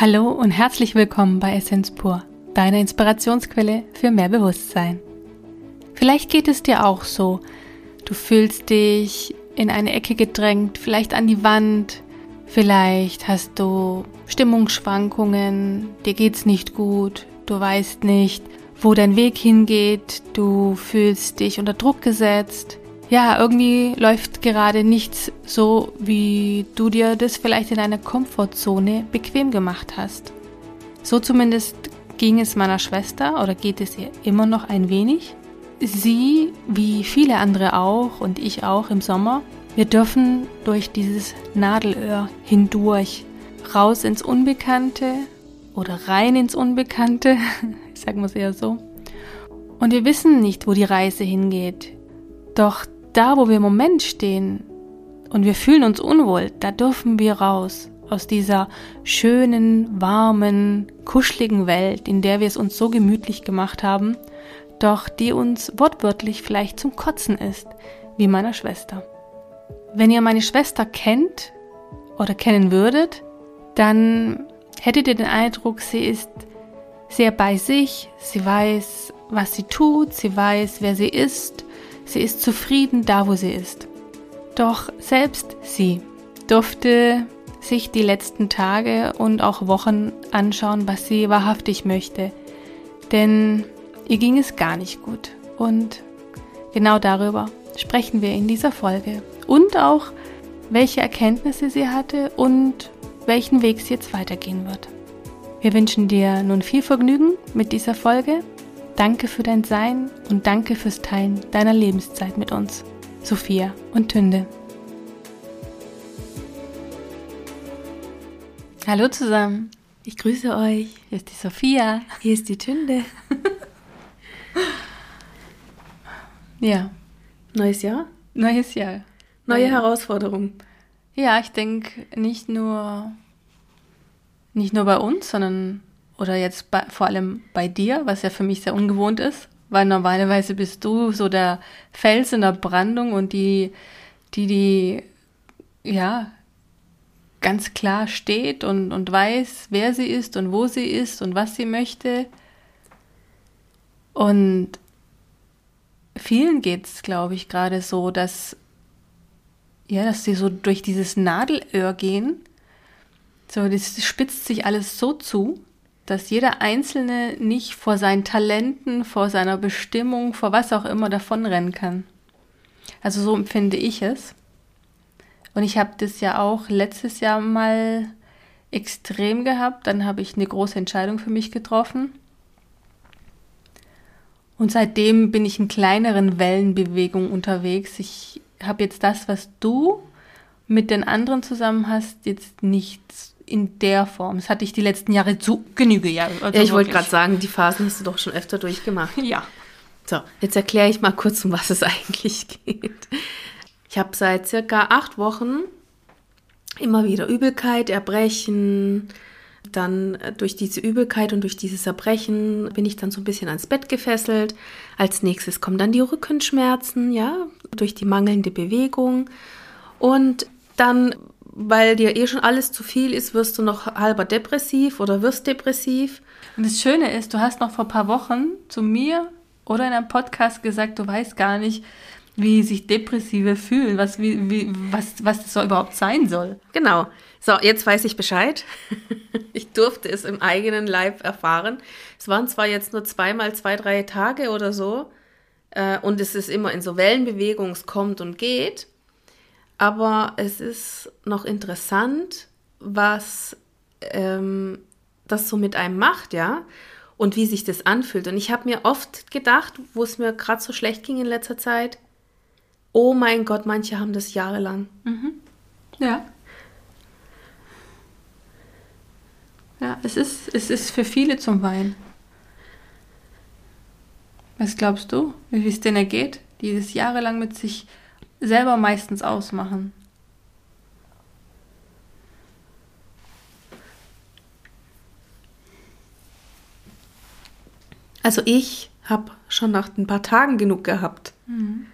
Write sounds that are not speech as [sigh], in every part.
Hallo und herzlich willkommen bei Essenz pur, deiner Inspirationsquelle für mehr Bewusstsein. Vielleicht geht es dir auch so. Du fühlst dich in eine Ecke gedrängt, vielleicht an die Wand, vielleicht hast du Stimmungsschwankungen, dir geht's nicht gut, du weißt nicht, wo dein Weg hingeht, du fühlst dich unter Druck gesetzt, ja, irgendwie läuft gerade nichts so, wie du dir das vielleicht in einer Komfortzone bequem gemacht hast. So zumindest ging es meiner Schwester oder geht es ihr immer noch ein wenig. Sie, wie viele andere auch und ich auch im Sommer, wir dürfen durch dieses Nadelöhr hindurch, raus ins Unbekannte oder rein ins Unbekannte, [laughs] sagen wir es eher so. Und wir wissen nicht, wo die Reise hingeht. Doch da, wo wir im Moment stehen und wir fühlen uns unwohl, da dürfen wir raus aus dieser schönen, warmen, kuscheligen Welt, in der wir es uns so gemütlich gemacht haben, doch die uns wortwörtlich vielleicht zum Kotzen ist, wie meiner Schwester. Wenn ihr meine Schwester kennt oder kennen würdet, dann hättet ihr den Eindruck, sie ist sehr bei sich, sie weiß, was sie tut, sie weiß, wer sie ist Sie ist zufrieden da, wo sie ist. Doch selbst sie durfte sich die letzten Tage und auch Wochen anschauen, was sie wahrhaftig möchte. Denn ihr ging es gar nicht gut. Und genau darüber sprechen wir in dieser Folge. Und auch, welche Erkenntnisse sie hatte und welchen Weg sie jetzt weitergehen wird. Wir wünschen dir nun viel Vergnügen mit dieser Folge Danke für dein Sein und danke fürs Teilen deiner Lebenszeit mit uns. Sophia und Tünde. Hallo zusammen. Ich grüße euch. Hier ist die Sophia. Hier ist die Tünde. [laughs] ja. Neues Jahr? Neues Jahr. Neue ja. Herausforderungen. Ja, ich denke nicht nur nicht nur bei uns, sondern oder jetzt bei, vor allem bei dir, was ja für mich sehr ungewohnt ist, weil normalerweise bist du so der Fels in der Brandung und die, die, die, ja, ganz klar steht und, und weiß, wer sie ist und wo sie ist und was sie möchte. Und vielen geht es, glaube ich, gerade so, dass, ja, dass sie so durch dieses Nadelöhr gehen. So, das spitzt sich alles so zu dass jeder Einzelne nicht vor seinen Talenten, vor seiner Bestimmung, vor was auch immer davonrennen kann. Also so empfinde ich es. Und ich habe das ja auch letztes Jahr mal extrem gehabt. Dann habe ich eine große Entscheidung für mich getroffen. Und seitdem bin ich in kleineren Wellenbewegungen unterwegs. Ich habe jetzt das, was du mit den anderen zusammen hast, jetzt nicht in der Form. Das hatte ich die letzten Jahre zu Genüge. Ja, also ja ich wollte gerade sagen, die Phasen hast du doch schon öfter durchgemacht. [laughs] Ja. So, jetzt erkläre ich mal kurz, um was es [laughs] eigentlich geht. Ich habe seit circa acht Wochen immer wieder Übelkeit, Erbrechen. Dann äh, durch diese Übelkeit und durch dieses Erbrechen bin ich dann so ein bisschen ans Bett gefesselt. Als nächstes kommen dann die Rückenschmerzen, ja, durch die mangelnde Bewegung. Und dann weil dir eh schon alles zu viel ist, wirst du noch halber depressiv oder wirst depressiv. Und das Schöne ist, du hast noch vor ein paar Wochen zu mir oder in einem Podcast gesagt, du weißt gar nicht, wie sich Depressive fühlen, was, wie, wie, was, was das so überhaupt sein soll. Genau. So, jetzt weiß ich Bescheid. [laughs] ich durfte es im eigenen Leib erfahren. Es waren zwar jetzt nur zweimal zwei, drei Tage oder so. Äh, und es ist immer in so Wellenbewegung, es kommt und geht. Aber es ist noch interessant, was ähm, das so mit einem macht, ja, und wie sich das anfühlt. Und ich habe mir oft gedacht, wo es mir gerade so schlecht ging in letzter Zeit, oh mein Gott, manche haben das jahrelang. Mhm. Ja. Ja, es ist, es ist für viele zum Weinen. Was glaubst du, wie es denen ergeht, die das jahrelang mit sich selber meistens ausmachen. Also ich habe schon nach ein paar Tagen genug gehabt. Mhm.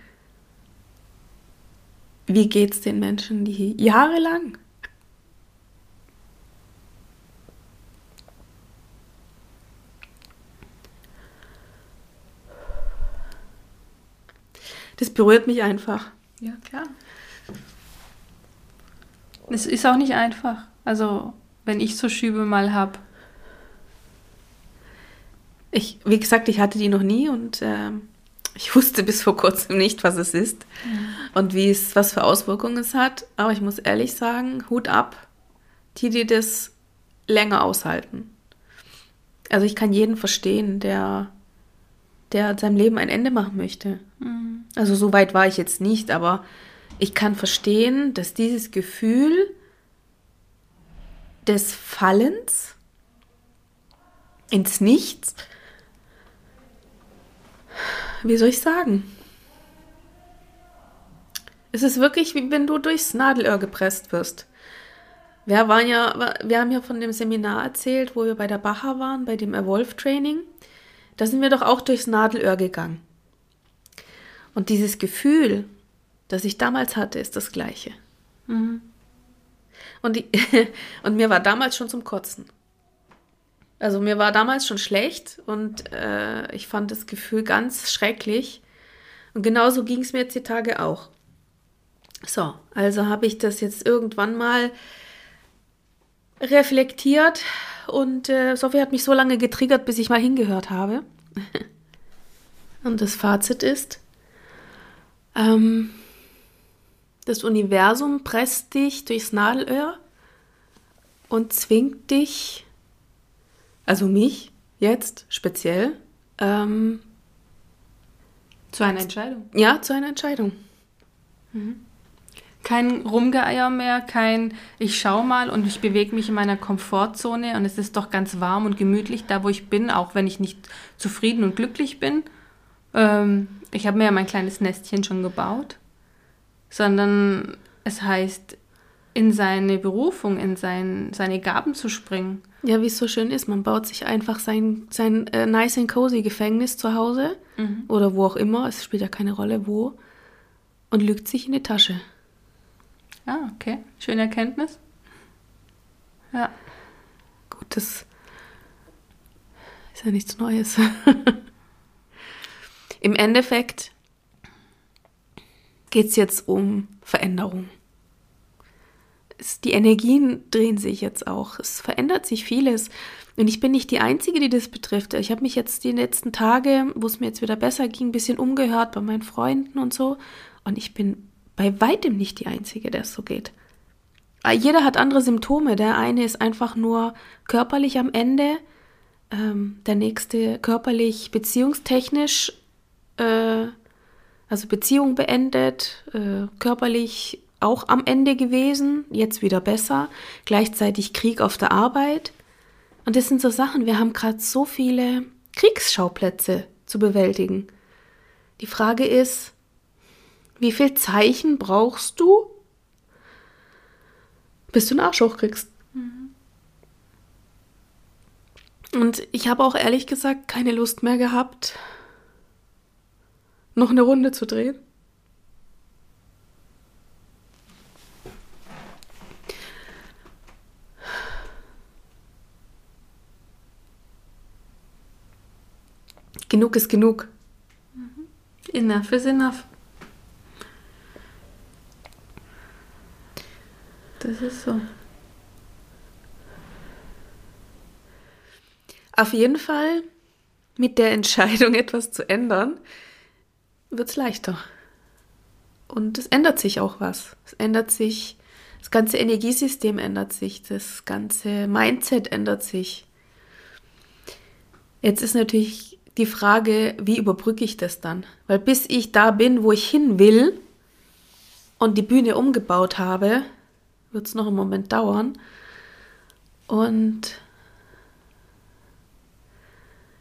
Wie geht's den Menschen, die jahrelang das berührt mich einfach. Ja, klar. Es ist auch nicht einfach. Also, wenn ich so Schübe mal habe. Ich, wie gesagt, ich hatte die noch nie und äh, ich [laughs] wusste bis vor kurzem nicht, was es ist mhm. und wie es, was für Auswirkungen es hat. Aber ich muss ehrlich sagen, Hut ab, die, die das länger aushalten. Also ich kann jeden verstehen, der, der seinem Leben ein Ende machen möchte. Mhm. Also so weit war ich jetzt nicht, aber ich kann verstehen, dass dieses Gefühl des Fallens ins Nichts, wie soll ich sagen? Es ist wirklich, wie wenn du durchs Nadelöhr gepresst wirst. Wir, waren ja, wir haben ja von dem Seminar erzählt, wo wir bei der Bacher waren, bei dem Evolve-Training. Da sind wir doch auch durchs Nadelöhr gegangen. Und dieses Gefühl, das ich damals hatte, ist das gleiche. Mhm. Und, die, [laughs] und mir war damals schon zum Kotzen. Also mir war damals schon schlecht und äh, ich fand das Gefühl ganz schrecklich. Und genauso ging es mir jetzt die Tage auch. So, also habe ich das jetzt irgendwann mal reflektiert und äh, Sophie hat mich so lange getriggert, bis ich mal hingehört habe. [laughs] und das Fazit ist, ähm, das Universum presst dich durchs Nadelöhr und zwingt dich, also mich jetzt speziell, ähm, zu einer Entscheidung. Ja, zu einer Entscheidung. Mhm. Kein Rumgeeier mehr, kein ich schau mal und ich bewege mich in meiner Komfortzone und es ist doch ganz warm und gemütlich da, wo ich bin, auch wenn ich nicht zufrieden und glücklich bin. Ähm, ich habe mir ja mein kleines Nestchen schon gebaut sondern es heißt, in seine Berufung, in sein, seine Gaben zu springen. Ja, wie es so schön ist, man baut sich einfach sein, sein äh, nice and cozy Gefängnis zu Hause mhm. oder wo auch immer, es spielt ja keine Rolle wo, und lügt sich in die Tasche. Ah, okay. Schöne Erkenntnis. Ja. Gut, das ist ja nichts Neues. [laughs] Im Endeffekt geht es jetzt um Veränderung. Es, die Energien drehen sich jetzt auch. Es verändert sich vieles. Und ich bin nicht die Einzige, die das betrifft. Ich habe mich jetzt die letzten Tage, wo es mir jetzt wieder besser ging, ein bisschen umgehört bei meinen Freunden und so. Und ich bin bei weitem nicht die Einzige, der es so geht. Ah, jeder hat andere Symptome. Der eine ist einfach nur körperlich am Ende, ähm, der nächste körperlich beziehungstechnisch äh, also Beziehung beendet, äh, körperlich auch am Ende gewesen, jetzt wieder besser, gleichzeitig Krieg auf der Arbeit. Und das sind so Sachen, wir haben gerade so viele Kriegsschauplätze zu bewältigen. Die Frage ist, wie viel Zeichen brauchst du, bis du einen Arsch hochkriegst? Mhm. Und ich habe auch ehrlich gesagt keine Lust mehr gehabt, noch eine Runde zu drehen? Genug ist genug. Mhm. Enough is enough. Das ist so. Auf jeden Fall mit der Entscheidung, [laughs] etwas zu ändern, wird es leichter. Und es ändert sich auch was. Es ändert sich, das ganze Energiesystem ändert sich, das ganze Mindset ändert sich. Jetzt ist natürlich die Frage, wie überbrücke ich das dann? Weil bis ich da bin, wo ich hin will und die Bühne umgebaut habe, wird es noch einen Moment dauern. Und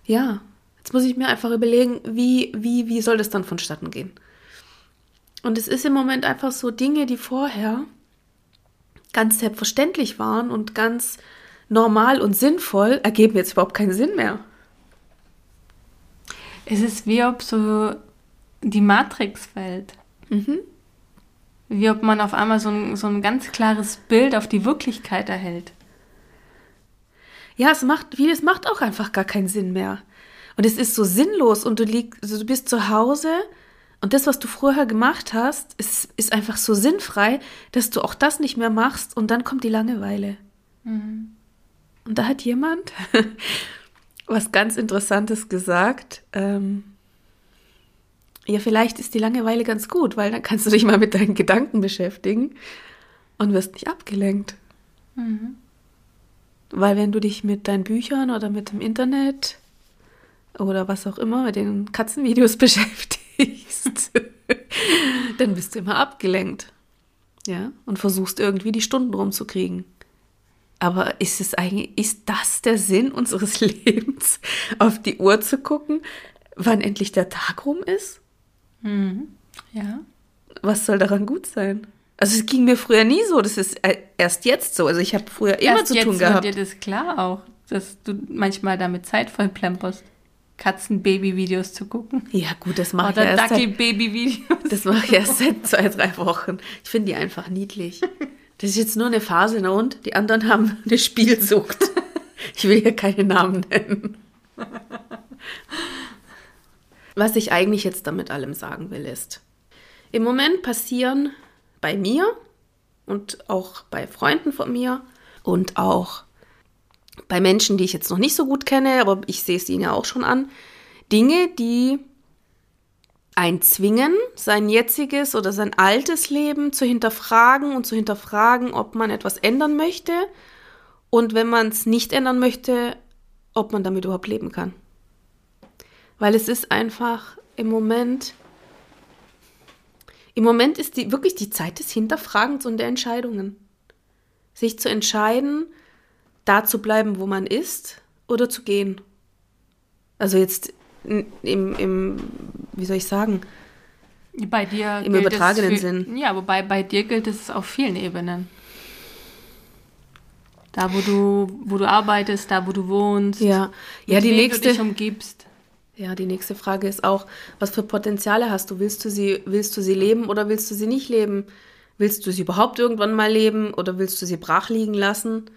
ja, Jetzt muss ich mir einfach überlegen, wie, wie, wie soll das dann vonstatten gehen? Und es ist im Moment einfach so Dinge, die vorher ganz selbstverständlich waren und ganz normal und sinnvoll, ergeben jetzt überhaupt keinen Sinn mehr. Es ist wie ob so die Matrix fällt. Mhm. Wie ob man auf einmal so ein, so ein ganz klares Bild auf die Wirklichkeit erhält. Ja, es macht, vieles macht auch einfach gar keinen Sinn mehr. Und es ist so sinnlos und du liegst, also du bist zu Hause Und das, was du vorher gemacht hast, ist, ist einfach so sinnfrei, dass du auch das nicht mehr machst und dann kommt die Langeweile. Und da hat jemand [laughs] was ganz Interessantes gesagt. Ähm, ja, vielleicht ist die Langeweile ganz gut, weil dann kannst du dich mal mit deinen Gedanken beschäftigen und wirst nicht abgelenkt. Weil wenn du dich mit deinen Büchern oder mit dem Internet oder was auch immer, mit den Katzenvideos [laughs] beschäftigst, [laughs] dann bist du immer abgelenkt. Ja, und versuchst irgendwie die Stunden rumzukriegen. Aber ist es eigentlich, ist das der Sinn unseres [laughs] Lebens, auf die Uhr zu gucken, wann endlich der Tag rum ist? Ja. Was soll daran gut sein? Also es ging mir früher nie so, das ist äh, erst jetzt so. Also ich habe früher immer Erst zu jetzt tun gehabt. dir das klar auch, dass du manchmal damit Zeit vollplemperst, Katzen-Baby-Videos zu gucken. Ja gut, das mache ich erst seit, Dackel-Baby-Videos. das mache ich erst seit zwei, drei Wochen. Ich finde die einfach niedlich. Das ist jetzt nur eine Phase, na und? Die anderen haben eine Spielsucht. Ich will hier keine Namen nennen. Was ich eigentlich jetzt damit allem sagen will, ist, im Moment passieren bei mir und auch bei Freunden von mir und auch bei Menschen, die ich jetzt noch nicht so gut kenne, aber ich sehe es ihnen ja auch schon an, Dinge, die einen zwingen, sein jetziges oder sein altes Leben zu hinterfragen und zu hinterfragen, ob man etwas ändern möchte und wenn man es nicht ändern möchte, ob man damit überhaupt leben kann. Weil es ist einfach im Moment, im Moment ist die, wirklich die Zeit des Hinterfragens und der Entscheidungen. Sich zu entscheiden, da zu bleiben, wo man ist oder zu gehen. Also jetzt im, im wie soll ich sagen, Bei dir Im übertragenen für, Sinn. Ja, wobei bei dir gilt es auf vielen Ebenen. Da, wo du, wo du arbeitest, da, wo du wohnst. ja, ja die nächste, du dich umgibst. Ja, die nächste Frage ist auch, was für Potenziale hast du? Willst du sie, willst du sie leben oder willst du sie nicht leben? Willst du sie überhaupt irgendwann mal leben oder willst du sie brach liegen lassen?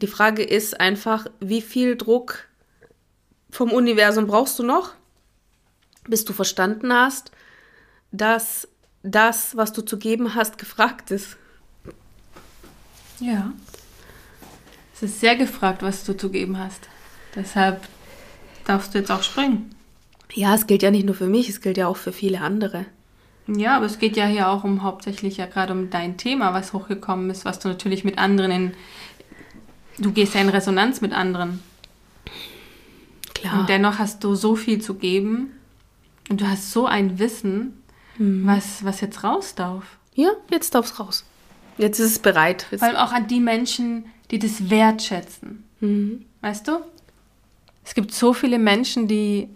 Die Frage ist einfach, wie viel Druck vom Universum brauchst du noch, bis du verstanden hast, dass das, was du zu geben hast, gefragt ist. Ja. Es ist sehr gefragt, was du zu geben hast. Deshalb darfst du jetzt auch springen. Ja, es gilt ja nicht nur für mich, es gilt ja auch für viele andere. Ja, aber es geht ja hier auch um hauptsächlich ja gerade um dein Thema, was hochgekommen ist, was du natürlich mit anderen in. Du gehst ja in Resonanz mit anderen. Klar. Und dennoch hast du so viel zu geben und du hast so ein Wissen, was, was jetzt raus darf. ja, jetzt darf's raus. Jetzt ist es bereit. Jetzt, Vor allem auch an die Menschen, die das wertschätzen. Weißt du? Es gibt so viele Menschen, die,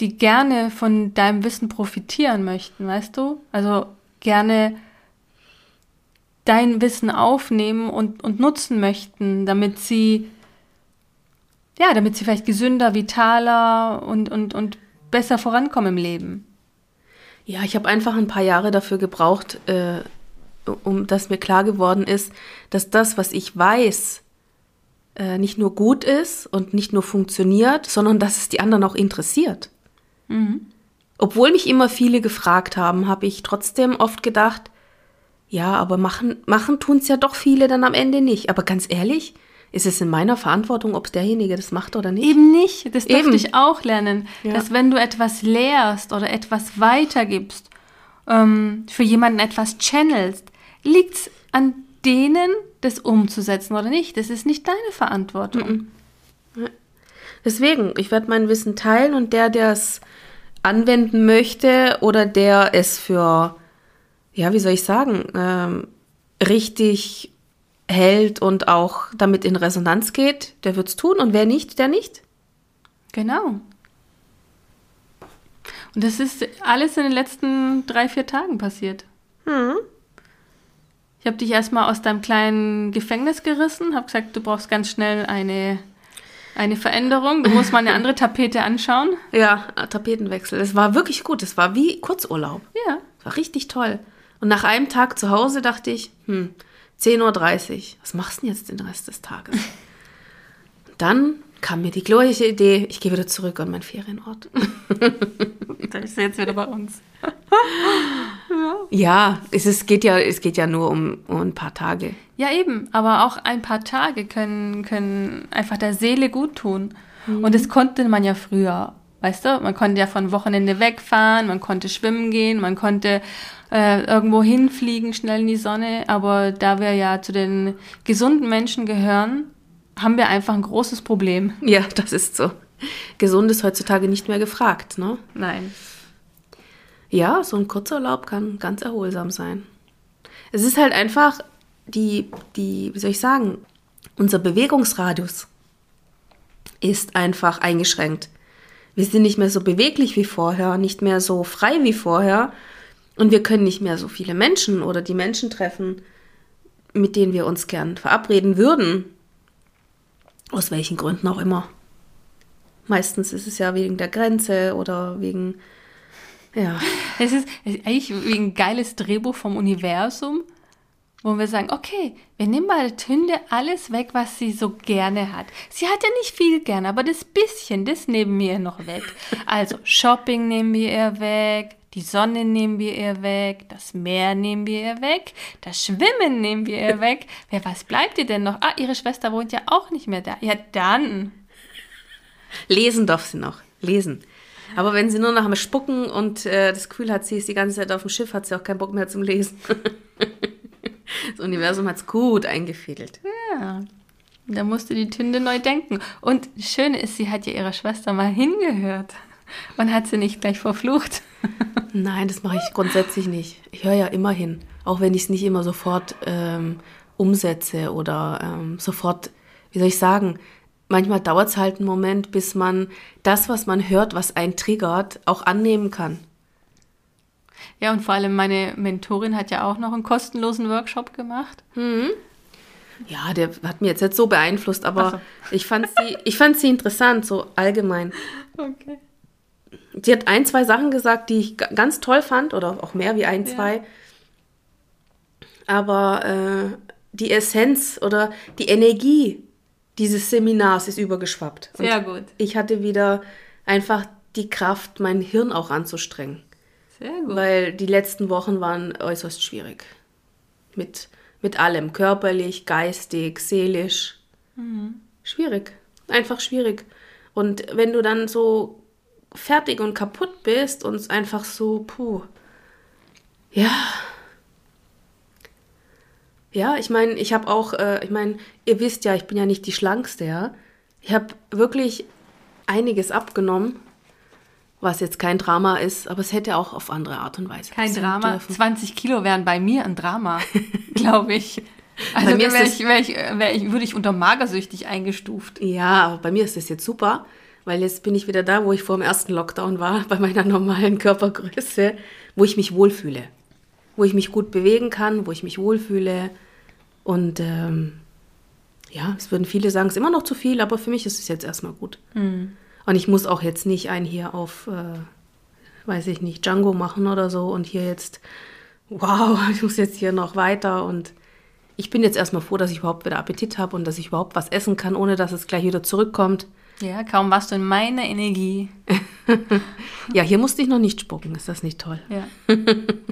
die gerne von deinem Wissen profitieren möchten, weißt du? Also gerne dein Wissen aufnehmen und, und nutzen möchten, damit sie, ja, damit sie vielleicht gesünder, vitaler und, und, und besser vorankommen im Leben. Ja, ich habe einfach ein paar Jahre dafür gebraucht, äh, um dass mir klar geworden ist, dass das, was ich weiß, äh, nicht nur gut ist und nicht nur funktioniert, sondern dass es die anderen auch interessiert. Obwohl mich immer viele gefragt haben, habe ich trotzdem oft gedacht, ja, aber machen, machen tun es ja doch viele dann am Ende nicht. Aber ganz ehrlich, ist es in meiner Verantwortung, ob derjenige das macht oder nicht? Eben nicht. Das durfte Eben. ich auch lernen. Ja. Dass wenn du etwas lehrst oder etwas weitergibst, ähm, für jemanden etwas channelst, liegt es an denen, das umzusetzen oder nicht. Das ist nicht deine Verantwortung. Deswegen, ich werde mein Wissen teilen und der, der es anwenden möchte oder der es für, ja, wie soll ich sagen, ähm, richtig hält und auch damit in Resonanz geht, der wird es tun und wer nicht, der nicht. Genau. Und das ist alles in den letzten drei, vier Tagen passiert. Ich habe dich erstmal aus deinem kleinen Gefängnis gerissen, habe gesagt, du brauchst ganz schnell eine, eine Veränderung. Du musst mal eine andere Tapete anschauen. [laughs] Ja, Tapetenwechsel. Es war wirklich gut. Es war wie Kurzurlaub. Ja. Es war richtig toll. Und nach einem Tag zu Hause dachte ich, hm, 10.30 Uhr, was machst du denn jetzt den Rest des Tages? Und [laughs] dann kam mir die glorreiche Idee, ich gehe wieder zurück an meinen Ferienort. [laughs] Da bist du jetzt wieder bei uns. Ja, es, ist, geht ja, es geht ja nur um, um ein paar Tage. Ja, eben. Aber auch ein paar Tage können, können einfach der Seele gut tun. Mhm. Und das konnte man ja früher. Weißt du, man konnte ja von Wochenende wegfahren, man konnte schwimmen gehen, man konnte äh, irgendwo hinfliegen, schnell in die Sonne. Aber da wir ja zu den gesunden Menschen gehören, haben wir einfach ein großes Problem. Ja, das ist so. Gesund ist heutzutage nicht mehr gefragt, ne? Nein. Ja, so ein Kurzurlaub kann ganz erholsam sein. Es ist halt einfach die, die, wie soll ich sagen, unser Bewegungsradius ist einfach eingeschränkt. Wir sind nicht mehr so beweglich wie vorher, nicht mehr so frei wie vorher und wir können nicht mehr so viele Menschen oder die Menschen treffen, mit denen wir uns gern verabreden würden. Aus welchen Gründen auch immer. Meistens ist es ja wegen der Grenze oder wegen, ja. Es ist, eigentlich wegen ein geiles Drehbuch vom Universum, wo wir sagen, okay, wir nehmen mal Tünde alles weg, was sie so gerne hat. Sie hat ja nicht viel gerne, aber das bisschen, das nehmen wir ihr noch weg. Also Shopping nehmen wir ihr weg, die Sonne nehmen wir ihr weg, das Meer nehmen wir ihr weg, das Schwimmen nehmen wir ihr weg. Wer, was bleibt ihr denn noch? Ah, ihre Schwester wohnt ja auch nicht mehr da. Ja, dann. Lesen darf sie noch. Lesen. Aber wenn sie nur nach dem Spucken und äh, das Gefühl hat, sie ist die ganze Zeit auf dem Schiff, hat sie auch keinen Bock mehr zum Lesen. [laughs] das Universum hat es gut eingefädelt. Ja. Da musste die Tünde neu denken. Und das Schöne ist, sie hat ja ihrer Schwester mal hingehört und hat sie nicht gleich verflucht. [laughs] Nein, das mache ich grundsätzlich nicht. Ich höre ja immer hin, auch wenn ich es nicht immer sofort ähm, umsetze oder ähm, sofort, wie soll ich sagen, manchmal dauert es halt einen Moment, bis man das, was man hört, was einen triggert, auch annehmen kann. Ja, und vor allem meine Mentorin hat ja auch noch einen kostenlosen Workshop gemacht. Mhm. Ja, der hat mir jetzt nicht so beeinflusst, aber so. ich, fand sie, ich fand sie interessant, so allgemein. Okay. Sie hat ein, zwei Sachen gesagt, die ich ganz toll fand, oder auch mehr wie ein, ja. zwei. Aber äh, die Essenz oder die Energie dieses Seminars ist übergeschwappt. Sehr gut. Ich hatte wieder einfach die Kraft, mein Hirn auch anzustrengen. Sehr gut. Weil die letzten Wochen waren äußerst schwierig. Mit, mit allem, körperlich, geistig, seelisch. Mhm. Schwierig. Einfach schwierig. Und wenn du dann so fertig und kaputt bist und einfach so, puh, ja. Ja, ich meine, ich habe auch, äh, ich meine, ihr wisst ja, ich bin ja nicht die Schlankste, ja. Ich habe wirklich einiges abgenommen, was jetzt kein Drama ist, aber es hätte auch auf andere Art und Weise Kein Drama. Dürfen. 20 Kilo wären bei mir ein Drama, [laughs] glaube ich. Also bei mir wär ich, wär ich, wär ich, würde ich unter magersüchtig eingestuft. Ja, aber bei mir ist das jetzt super weil jetzt bin ich wieder da, wo ich vor dem ersten Lockdown war, [laughs] bei meiner normalen Körpergröße, wo ich mich wohlfühle, wo ich mich gut bewegen kann, wo ich mich wohlfühle. Und ähm, ja, es würden viele sagen, es ist immer noch zu viel, aber für mich ist es jetzt erstmal gut. Mhm. Und ich muss auch jetzt nicht einen hier auf, äh, weiß ich nicht, Django machen oder so und hier jetzt, wow, [laughs] ich muss jetzt hier noch weiter und ich bin jetzt erstmal froh, dass ich überhaupt wieder Appetit habe und dass ich überhaupt was essen kann, ohne dass es gleich wieder zurückkommt. Ja, kaum warst du in meiner Energie. [laughs] ja, hier musste ich noch nicht spucken. Ist das nicht toll? Ja.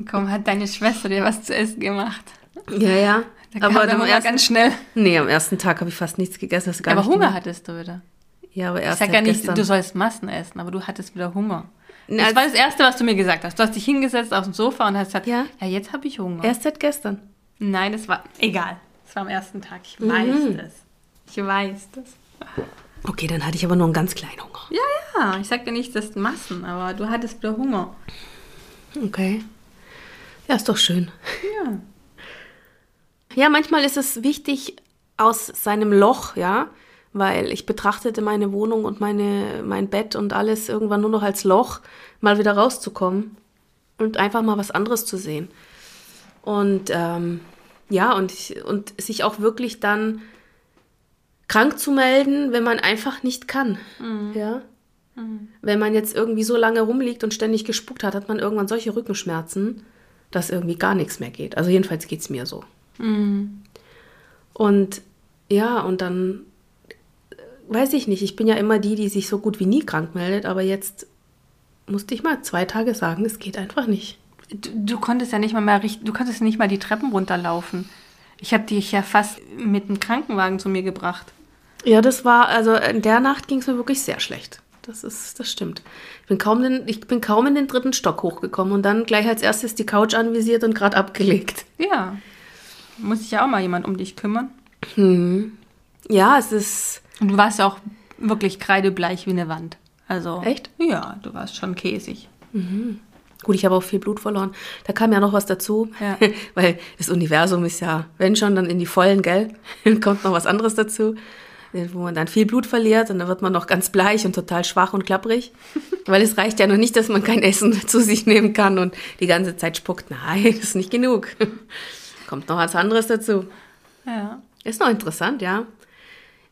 kaum hat deine Schwester dir was zu essen gemacht. Ja, ja. Da aber der ersten, ganz schnell. Nee, am ersten Tag habe ich fast nichts gegessen. Gar aber Hunger hattest du wieder. Ja, aber erst Ich sag ja nicht, gestern. du sollst Massen essen, aber du hattest wieder Hunger. Das Na, war das Erste, was du mir gesagt hast. Du hast dich hingesetzt auf dem Sofa und hast gesagt, ja, ja jetzt habe ich Hunger. Erst seit gestern. Nein, das war, egal. Das war am ersten Tag. Ich mhm. weiß das. Ich weiß das. Okay, dann hatte ich aber nur einen ganz kleinen Hunger. Ja, ja. Ich sagte nicht, das Massen, aber du hattest wieder Hunger. Okay. Ja, ist doch schön. Ja. Ja, manchmal ist es wichtig aus seinem Loch, ja, weil ich betrachtete meine Wohnung und meine, mein Bett und alles irgendwann nur noch als Loch, mal wieder rauszukommen und einfach mal was anderes zu sehen. Und ähm, ja, und, ich, und sich auch wirklich dann krank zu melden, wenn man einfach nicht kann. Mhm. Ja? Mhm. Wenn man jetzt irgendwie so lange rumliegt und ständig gespuckt hat, hat man irgendwann solche Rückenschmerzen, dass irgendwie gar nichts mehr geht. Also jedenfalls geht es mir so. Mhm. Und ja, und dann weiß ich nicht, ich bin ja immer die, die sich so gut wie nie krank meldet, aber jetzt musste ich mal zwei Tage sagen, es geht einfach nicht. Du, du konntest ja nicht mal mehr du konntest nicht mal die Treppen runterlaufen. Ich habe dich ja fast mit dem Krankenwagen zu mir gebracht. Ja, das war, also in der Nacht ging es mir wirklich sehr schlecht. Das ist, das stimmt. Ich bin, kaum den, ich bin kaum in den dritten Stock hochgekommen und dann gleich als erstes die Couch anvisiert und gerade abgelegt. Ja. Muss sich ja auch mal jemand um dich kümmern. Hm. Ja, es ist. Und du warst ja auch wirklich kreidebleich wie eine Wand. Also. Echt? Ja, du warst schon käsig. Mhm. Gut, ich habe auch viel Blut verloren. Da kam ja noch was dazu, Ja. [laughs] weil das Universum ist ja, wenn schon, dann in die Vollen, gell? Dann [laughs] kommt noch was anderes dazu, wo man dann viel Blut verliert und dann wird man noch ganz bleich und total schwach und klapprig. [laughs] Weil es reicht ja noch nicht, dass man kein Essen zu sich nehmen kann und die ganze Zeit spuckt. Nein, das ist nicht genug. Kommt noch was anderes dazu. Ja. Ist noch interessant, ja.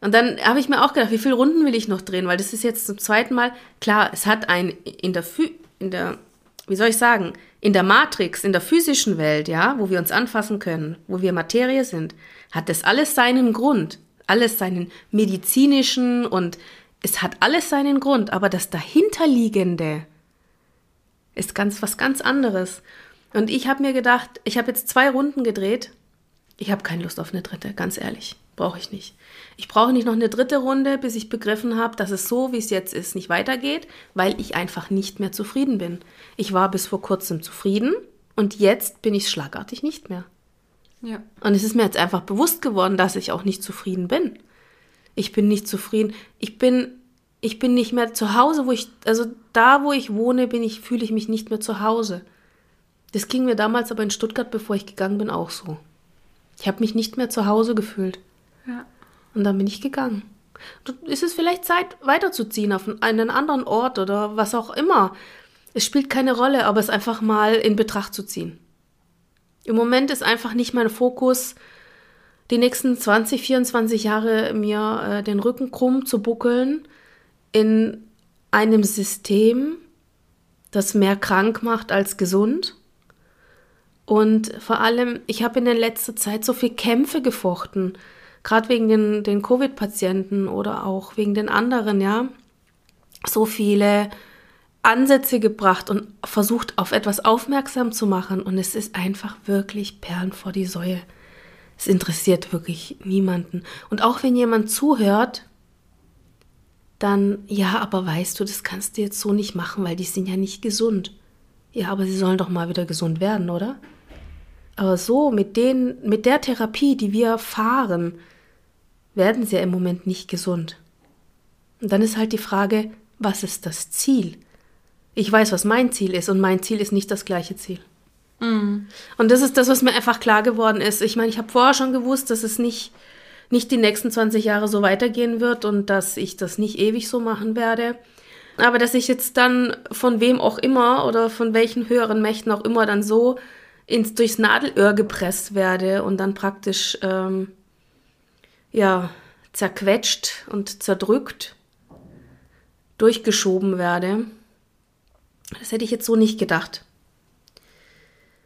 Und dann habe ich mir auch gedacht, wie viele Runden will ich noch drehen? Weil das ist jetzt zum zweiten Mal, klar, es hat ein in der, Phy in der wie soll ich sagen, in der Matrix, in der physischen Welt, ja, wo wir uns anfassen können, wo wir Materie sind, hat das alles seinen Grund, alles seinen medizinischen und es hat alles seinen Grund, aber das dahinterliegende ist ganz was ganz anderes. Und ich habe mir gedacht, ich habe jetzt zwei Runden gedreht. Ich habe keine Lust auf eine dritte, ganz ehrlich. Brauche ich nicht. Ich brauche nicht noch eine dritte Runde, bis ich begriffen habe, dass es so, wie es jetzt ist, nicht weitergeht, weil ich einfach nicht mehr zufrieden bin. Ich war bis vor kurzem zufrieden und jetzt bin ich schlagartig nicht mehr. Ja. Und es ist mir jetzt einfach bewusst geworden, dass ich auch nicht zufrieden bin. Ich bin nicht zufrieden. Ich bin, ich bin nicht mehr zu Hause, wo ich, also da, wo ich wohne, bin ich, fühle ich mich nicht mehr zu Hause. Das ging mir damals aber in Stuttgart, bevor ich gegangen bin, auch so. Ich habe mich nicht mehr zu Hause gefühlt. Ja. Und dann bin ich gegangen. Ist es vielleicht Zeit, weiterzuziehen auf einen anderen Ort oder was auch immer. Es spielt keine Rolle, aber es einfach mal in Betracht zu ziehen. Im Moment ist einfach nicht mein Fokus, die nächsten 20, 24 Jahre mir äh, den Rücken krumm zu buckeln in einem System, das mehr krank macht als gesund. Und vor allem, ich habe in der letzten Zeit so viel Kämpfe gefochten, gerade wegen den, den Covid-Patienten oder auch wegen den anderen, ja. So viele Ansätze gebracht und versucht, auf etwas aufmerksam zu machen. Und es ist einfach wirklich Perlen vor die Säue. Es interessiert wirklich niemanden. Und auch wenn jemand zuhört, dann, ja, aber weißt du, das kannst du jetzt so nicht machen, weil die sind ja nicht gesund. Ja, aber sie sollen doch mal wieder gesund werden, oder? Aber so, mit, den, mit der Therapie, die wir fahren, werden sie ja im Moment nicht gesund. Und dann ist halt die Frage, was ist das Ziel? Ich weiß, was mein Ziel ist und mein Ziel ist nicht das gleiche Ziel. Mhm. Und das ist das, was mir einfach klar geworden ist. Ich meine, ich habe vorher schon gewusst, dass es nicht, nicht die nächsten 20 Jahre so weitergehen wird und dass ich das nicht ewig so machen werde. Aber dass ich jetzt dann von wem auch immer oder von welchen höheren Mächten auch immer dann so ins, durchs Nadelöhr gepresst werde und dann praktisch ähm, ja, zerquetscht und zerdrückt durchgeschoben werde. Das hätte ich jetzt so nicht gedacht.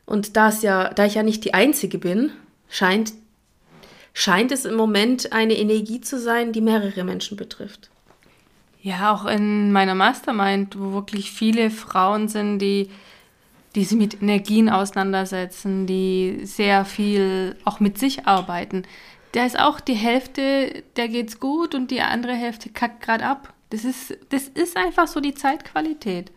Und da, es ja, da ich ja nicht die Einzige bin, scheint, scheint es im Moment eine Energie zu sein, die mehrere Menschen betrifft. Ja, auch in meiner Mastermind, wo wirklich viele Frauen sind, die, die sich mit Energien auseinandersetzen, die sehr viel auch mit sich arbeiten. Da ist auch die Hälfte, der geht's gut und die andere Hälfte kackt gerade ab. Das ist, das ist einfach so die Zeitqualität.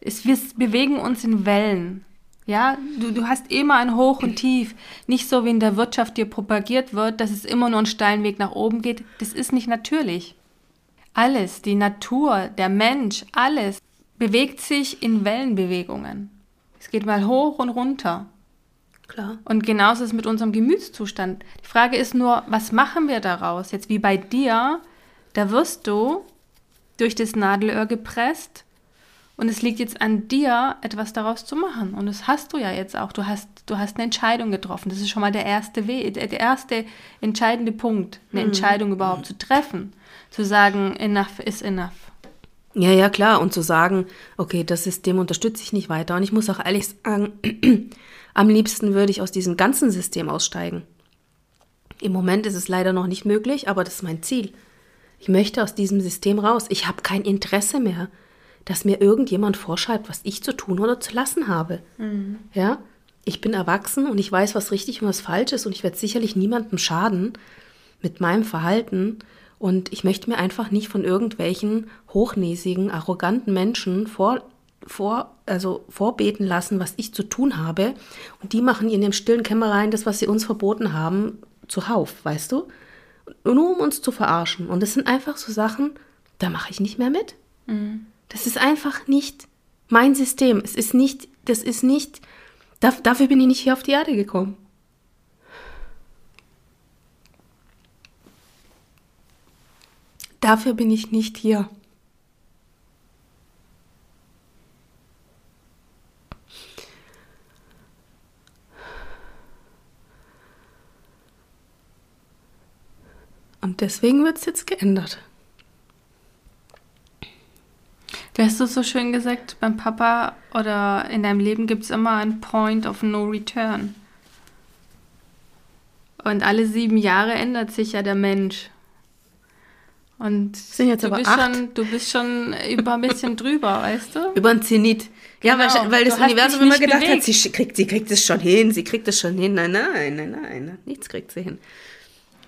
Es, wir bewegen uns in Wellen. Ja, du, du hast immer ein Hoch und Tief. Nicht so, wie in der Wirtschaft dir propagiert wird, dass es immer nur einen steilen Weg nach oben geht. Das ist nicht natürlich. Alles, die Natur, der Mensch, alles bewegt sich in Wellenbewegungen. Es geht mal hoch und runter. Klar. Und genauso ist es mit unserem Gemütszustand. Die Frage ist nur, was machen wir daraus? Jetzt wie bei dir, da wirst du durch das Nadelöhr gepresst und es liegt jetzt an dir, etwas daraus zu machen. Und das hast du ja jetzt auch. Du hast, du hast eine Entscheidung getroffen. Das ist schon mal der erste Weg, der erste entscheidende Punkt, eine Entscheidung überhaupt zu treffen. Zu sagen, enough is enough. Ja, ja, klar. Und zu sagen, okay, das System unterstütze ich nicht weiter. Und ich muss auch ehrlich sagen, [clears throat] am liebsten würde ich aus diesem ganzen System aussteigen. Im Moment ist es leider noch nicht möglich, aber das ist mein Ziel. Ich möchte aus diesem System raus. Ich habe kein Interesse mehr. dass mir irgendjemand vorschreibt, was ich zu tun oder zu lassen habe. Ja, ich bin erwachsen und ich weiß, was richtig und was falsch ist und ich werde sicherlich niemandem schaden mit meinem Verhalten. Und ich möchte mir einfach nicht von irgendwelchen hochnäsigen, arroganten Menschen vor, vor, also vorbeten lassen, was ich zu tun habe. Und die machen in dem stillen Kämmereien das, was sie uns verboten haben, zuhauf, weißt du? Nur um uns zu verarschen. Und das sind einfach so Sachen, da mache ich nicht mehr mit. Das ist einfach nicht mein System. Es ist nicht, das ist nicht, da, dafür bin ich nicht hier auf die Erde gekommen. Dafür bin ich nicht hier. Und deswegen wird es jetzt geändert. Du hast es so schön gesagt, beim Papa oder in deinem Leben gibt es immer einen Point of No Return. Und alle sieben Jahre ändert sich ja der Mensch. Und Sind jetzt du, aber bist acht. schon, du bist schon über ein bisschen drüber, weißt du? Über den Zenit. Ja, Genau. weil, weil das Du Universum immer gedacht bewegt. hat, sie kriegt, sie kriegt es schon hin, sie kriegt es schon hin. Nein, nein, nein, nein, nichts kriegt sie hin.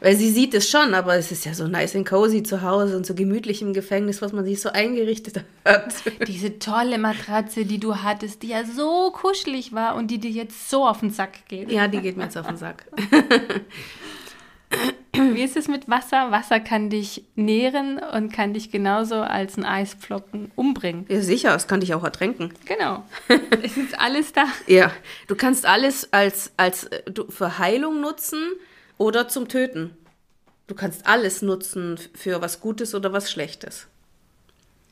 Weil sie sieht es schon, aber es ist ja so nice and cozy zu Hause und so gemütlich im Gefängnis, was man sich so eingerichtet [laughs] hat. Diese tolle Matratze, die du hattest, die ja so kuschelig war und die dir jetzt so auf den Sack geht. Ja, die geht mir jetzt auf den Sack. Wie ist es mit Wasser? Wasser kann dich nähren und kann dich genauso als ein Eisflocken umbringen. Ja, sicher, das kann dich auch ertränken. Genau. [laughs] es ist alles da. Ja, du kannst alles als, als äh, du- für Heilung nutzen oder zum Töten. Du kannst alles nutzen für was Gutes oder was Schlechtes.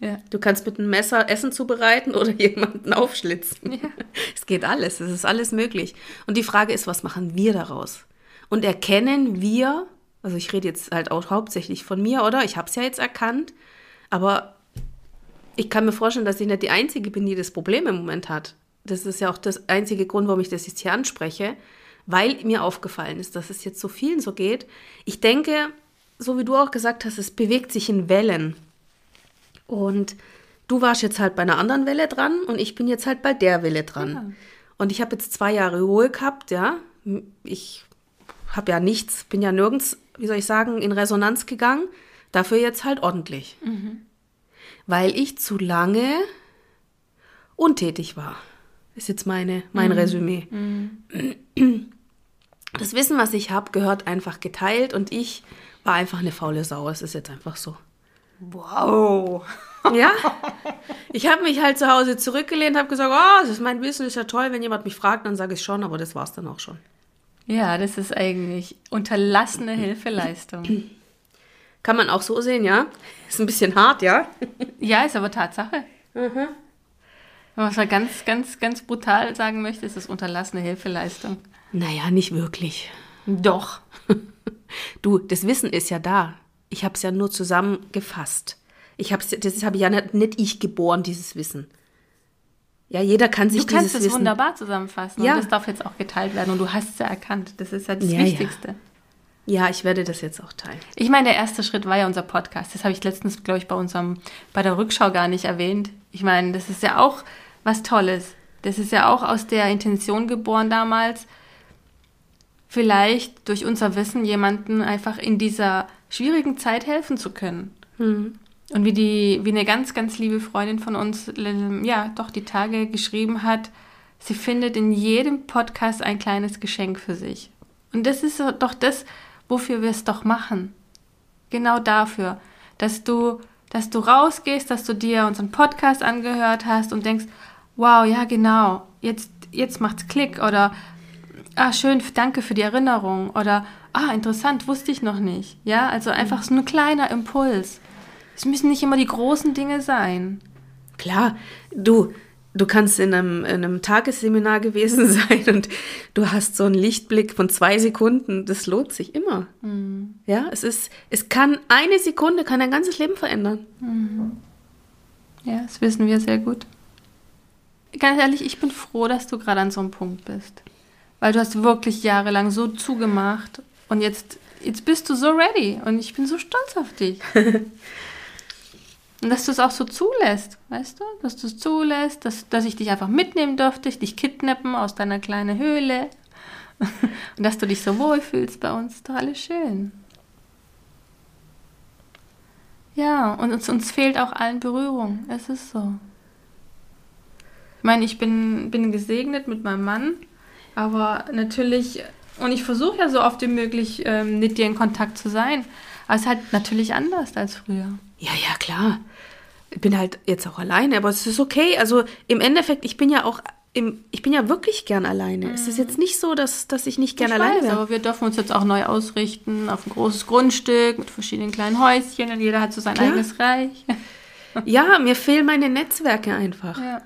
Ja. Du kannst mit einem Messer Essen zubereiten oder [laughs] jemanden aufschlitzen. Ja. Es geht alles, es ist alles möglich. Und die Frage ist, was machen wir daraus? Und erkennen wir, also ich rede jetzt halt auch hauptsächlich von mir, oder? Ich habe es ja jetzt erkannt, aber ich kann mir vorstellen, dass ich nicht die Einzige bin, die das Problem im Moment hat. Das ist ja auch das einzige Grund, warum ich das jetzt hier anspreche, weil mir aufgefallen ist, dass es jetzt so vielen so geht. Ich denke, so wie du auch gesagt hast, es bewegt sich in Wellen. Und du warst jetzt halt bei einer anderen Welle dran und ich bin jetzt halt bei der Welle dran. Ja. Und ich habe jetzt zwei Jahre Ruhe gehabt, ja. Ich habe ja nichts, bin ja nirgends, wie soll ich sagen, in Resonanz gegangen. Dafür jetzt halt ordentlich. Weil ich zu lange untätig war. Ist jetzt meine, mein Resümee. Das Wissen, was ich habe, gehört einfach geteilt und ich war einfach eine faule Sau. Es ist jetzt einfach so. Wow. Ja. [laughs] Ich habe mich halt zu Hause zurückgelehnt, habe gesagt, oh, das ist mein Wissen, ist ja toll. Wenn jemand mich fragt, dann sage ich schon, aber das war's dann auch schon. Ja, das ist eigentlich unterlassene Hilfeleistung. Kann man auch so sehen, ja? Ist ein bisschen hart, ja? Ja, ist aber Tatsache. Wenn man es mal ganz, ganz, ganz brutal sagen möchte, ist es unterlassene Hilfeleistung. Naja, nicht wirklich. Doch. [laughs] Du, das Wissen ist ja da. Ich habe es ja nur zusammengefasst. Ich hab's, das habe ja nicht, nicht ich geboren, dieses Wissen. Ja, jeder kann sich Du kannst dieses es Wissen. wunderbar zusammenfassen Ja. und das darf jetzt auch geteilt werden und du hast es ja erkannt. Das ist ja das Ja, ja. Wichtigste. Ja, ich werde das jetzt auch teilen. Ich meine, der erste Schritt war ja unser Podcast. Das habe ich letztens, glaube ich, bei unserem, bei der Rückschau gar nicht erwähnt. Ich meine, das ist ja auch was Tolles. Das ist ja auch aus der Intention geboren damals, vielleicht durch unser Wissen jemanden einfach in dieser schwierigen Zeit helfen zu können. Und wie die, wie eine ganz, ganz liebe Freundin von uns, ähm, ja, doch die Tage geschrieben hat, sie findet in jedem Podcast ein kleines Geschenk für sich. Und das ist doch das, wofür wir es doch machen. Genau dafür, dass du, dass du rausgehst, dass du dir unseren Podcast angehört hast und denkst, wow, ja genau, jetzt, jetzt macht's Klick oder ah, schön, danke für die Erinnerung oder ah, interessant, wusste ich noch nicht. Ja, also einfach so ein kleiner Impuls. Es müssen nicht immer die großen Dinge sein. Klar, du, du kannst in einem, in einem Tagesseminar gewesen [laughs] sein und du hast so einen Lichtblick von zwei Sekunden. Das lohnt sich immer. Ja, es ist, es kann, eine Sekunde kann dein ganzes Leben verändern. Ja, das wissen wir sehr gut. Ganz ehrlich, ich bin froh, dass du gerade an so einem Punkt bist. Weil du hast wirklich jahrelang so zugemacht und jetzt, jetzt bist du so ready und ich bin so stolz auf dich. [laughs] Und dass du es auch so zulässt, weißt du? Dass du es zulässt, dass, dass ich dich einfach mitnehmen durfte, dich kidnappen aus deiner kleinen Höhle. [laughs] Und dass du dich so wohlfühlst bei uns. Doch alles schön. Ja, und uns, uns fehlt auch allen Berührung. Es ist so. Ich meine, ich bin, bin gesegnet mit meinem Mann, aber natürlich, und ich versuche ja so oft wie möglich ähm, mit dir in Kontakt zu sein. Aber es ist halt natürlich anders als früher. Ja, ja, klar. Ich bin halt jetzt auch alleine, aber es ist okay. Also im Endeffekt, ich bin ja auch im, ich bin ja wirklich gern alleine. Mhm. Es ist jetzt nicht so, dass, dass ich nicht gern ich alleine wäre. Aber wir dürfen uns jetzt auch neu ausrichten auf ein großes Grundstück mit verschiedenen kleinen Häuschen und jeder hat so sein Klar. eigenes Reich. [laughs] ja, mir fehlen meine Netzwerke einfach. Ja.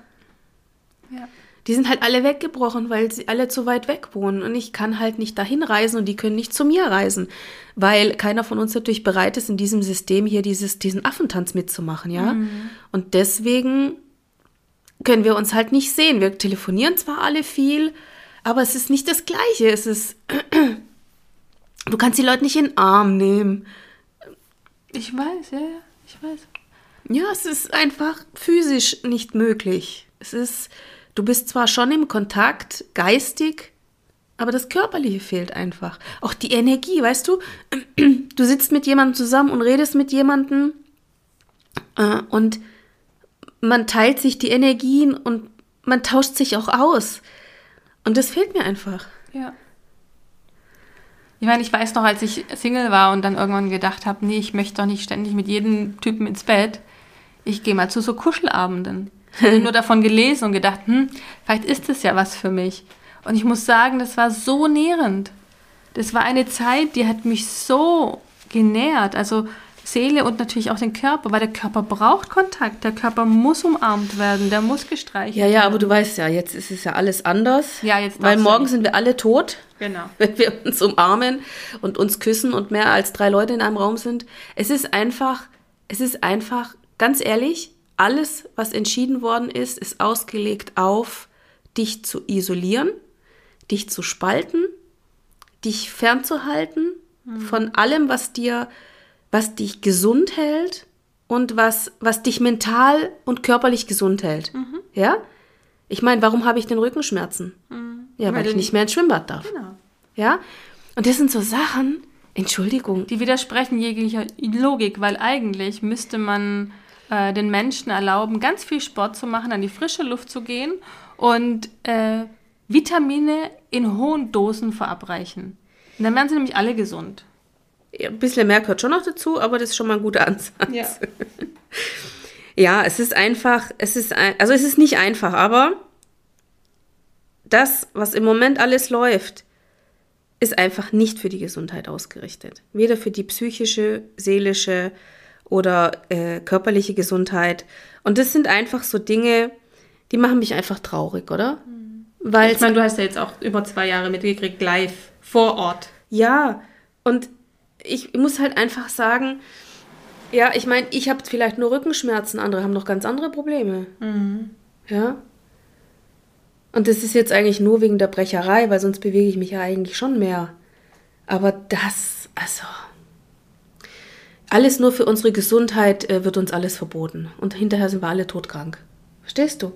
Ja. Die sind halt alle weggebrochen, weil sie alle zu weit weg wohnen. Und ich kann halt nicht dahin reisen und die können nicht zu mir reisen. Weil keiner von uns natürlich bereit ist, in diesem System hier dieses, diesen Affentanz mitzumachen, ja. Mhm. Und deswegen können wir uns halt nicht sehen. Wir telefonieren zwar alle viel, aber es ist nicht das Gleiche. Es ist, [clears throat] du kannst die Leute nicht in den Arm nehmen. Ich weiß, ja, ja, ich weiß. Ja, es ist einfach physisch nicht möglich. Es ist, Du bist zwar schon im Kontakt, geistig, aber das Körperliche fehlt einfach. Auch die Energie, weißt du? Du sitzt mit jemandem zusammen und redest mit jemandem äh, und man teilt sich die Energien und man tauscht sich auch aus. Und das fehlt mir einfach. Ja. Ich meine, ich weiß noch, als ich Single war und dann irgendwann gedacht habe, nee, ich möchte doch nicht ständig mit jedem Typen ins Bett. Ich gehe mal zu so Kuschelabenden. Nur davon gelesen und gedacht, hm, vielleicht ist das ja was für mich. Und ich muss sagen, das war so nährend. Das war eine Zeit, die hat mich so genährt. Also Seele und natürlich auch den Körper, weil der Körper braucht Kontakt. Der Körper muss umarmt werden, der muss gestreichelt werden. Ja, ja, aber du weißt ja, jetzt ist es ja alles anders. Ja, jetzt. Weil morgen sind wir alle tot. Genau. [laughs] Wenn wir uns umarmen und uns küssen und mehr als drei Leute in einem Raum sind. Es ist einfach, es ist einfach, ganz ehrlich, alles, was entschieden worden ist, ist ausgelegt auf dich zu isolieren, dich zu spalten, dich fernzuhalten mhm. von allem, was dir, was dich gesund hält und was, was dich mental und körperlich gesund hält. Mhm. Ja? Ich meine, warum habe ich denn Rückenschmerzen? Mhm. Ja, weil, weil ich nicht mehr ins Schwimmbad darf. Genau. Ja? Und das sind so Sachen, Entschuldigung. Die widersprechen jeglicher Logik, weil eigentlich müsste man äh, den Menschen erlauben, ganz viel Sport zu machen, an die frische Luft zu gehen und äh, Vitamine in hohen Dosen verabreichen. Und dann werden sie nämlich alle gesund. Ja, ein bisschen mehr gehört schon noch dazu, aber das ist schon mal ein guter Ansatz. Ja. [laughs] ja, es ist einfach, es ist, ein, also es ist nicht einfach, aber das, was im Moment alles läuft, ist einfach nicht für die Gesundheit ausgerichtet. Weder für die psychische, seelische, oder äh, körperliche Gesundheit. Und das sind einfach so Dinge, die machen mich einfach traurig, oder? Mhm. Weil ich meine, du hast ja jetzt auch über zwei Jahre mitgekriegt, live, vor Ort. Ja, und ich muss halt einfach sagen, ja, ich meine, ich habe vielleicht nur Rückenschmerzen, andere haben noch ganz andere Probleme. Mhm. Ja. Und das ist jetzt eigentlich nur wegen der Brecherei, weil sonst bewege ich mich ja eigentlich schon mehr. Aber das, also, alles nur für unsere Gesundheit äh, wird uns alles verboten. Und hinterher sind wir alle todkrank. Verstehst du?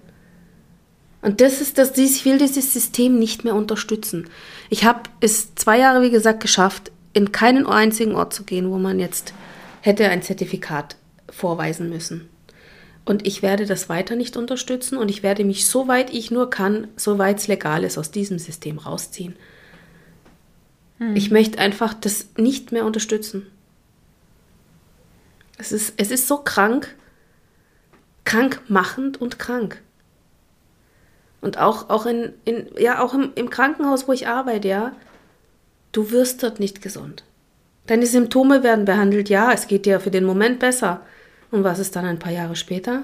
Und das ist das, ich will dieses System nicht mehr unterstützen. Ich habe es zwei Jahre, wie gesagt, geschafft, in keinen einzigen Ort zu gehen, wo man jetzt hätte ein Zertifikat vorweisen müssen. Und ich werde das weiter nicht unterstützen und ich werde mich so weit ich nur kann, soweit es legal ist, aus diesem System rausziehen. Hm. Ich möchte einfach das nicht mehr unterstützen. Es ist, es ist so krank, krankmachend und krank. Und auch, auch, in, in, ja, auch im, im Krankenhaus, wo ich arbeite, ja, du wirst dort nicht gesund. Deine Symptome werden behandelt, ja, es geht dir für den Moment besser. Und was ist dann ein paar Jahre später?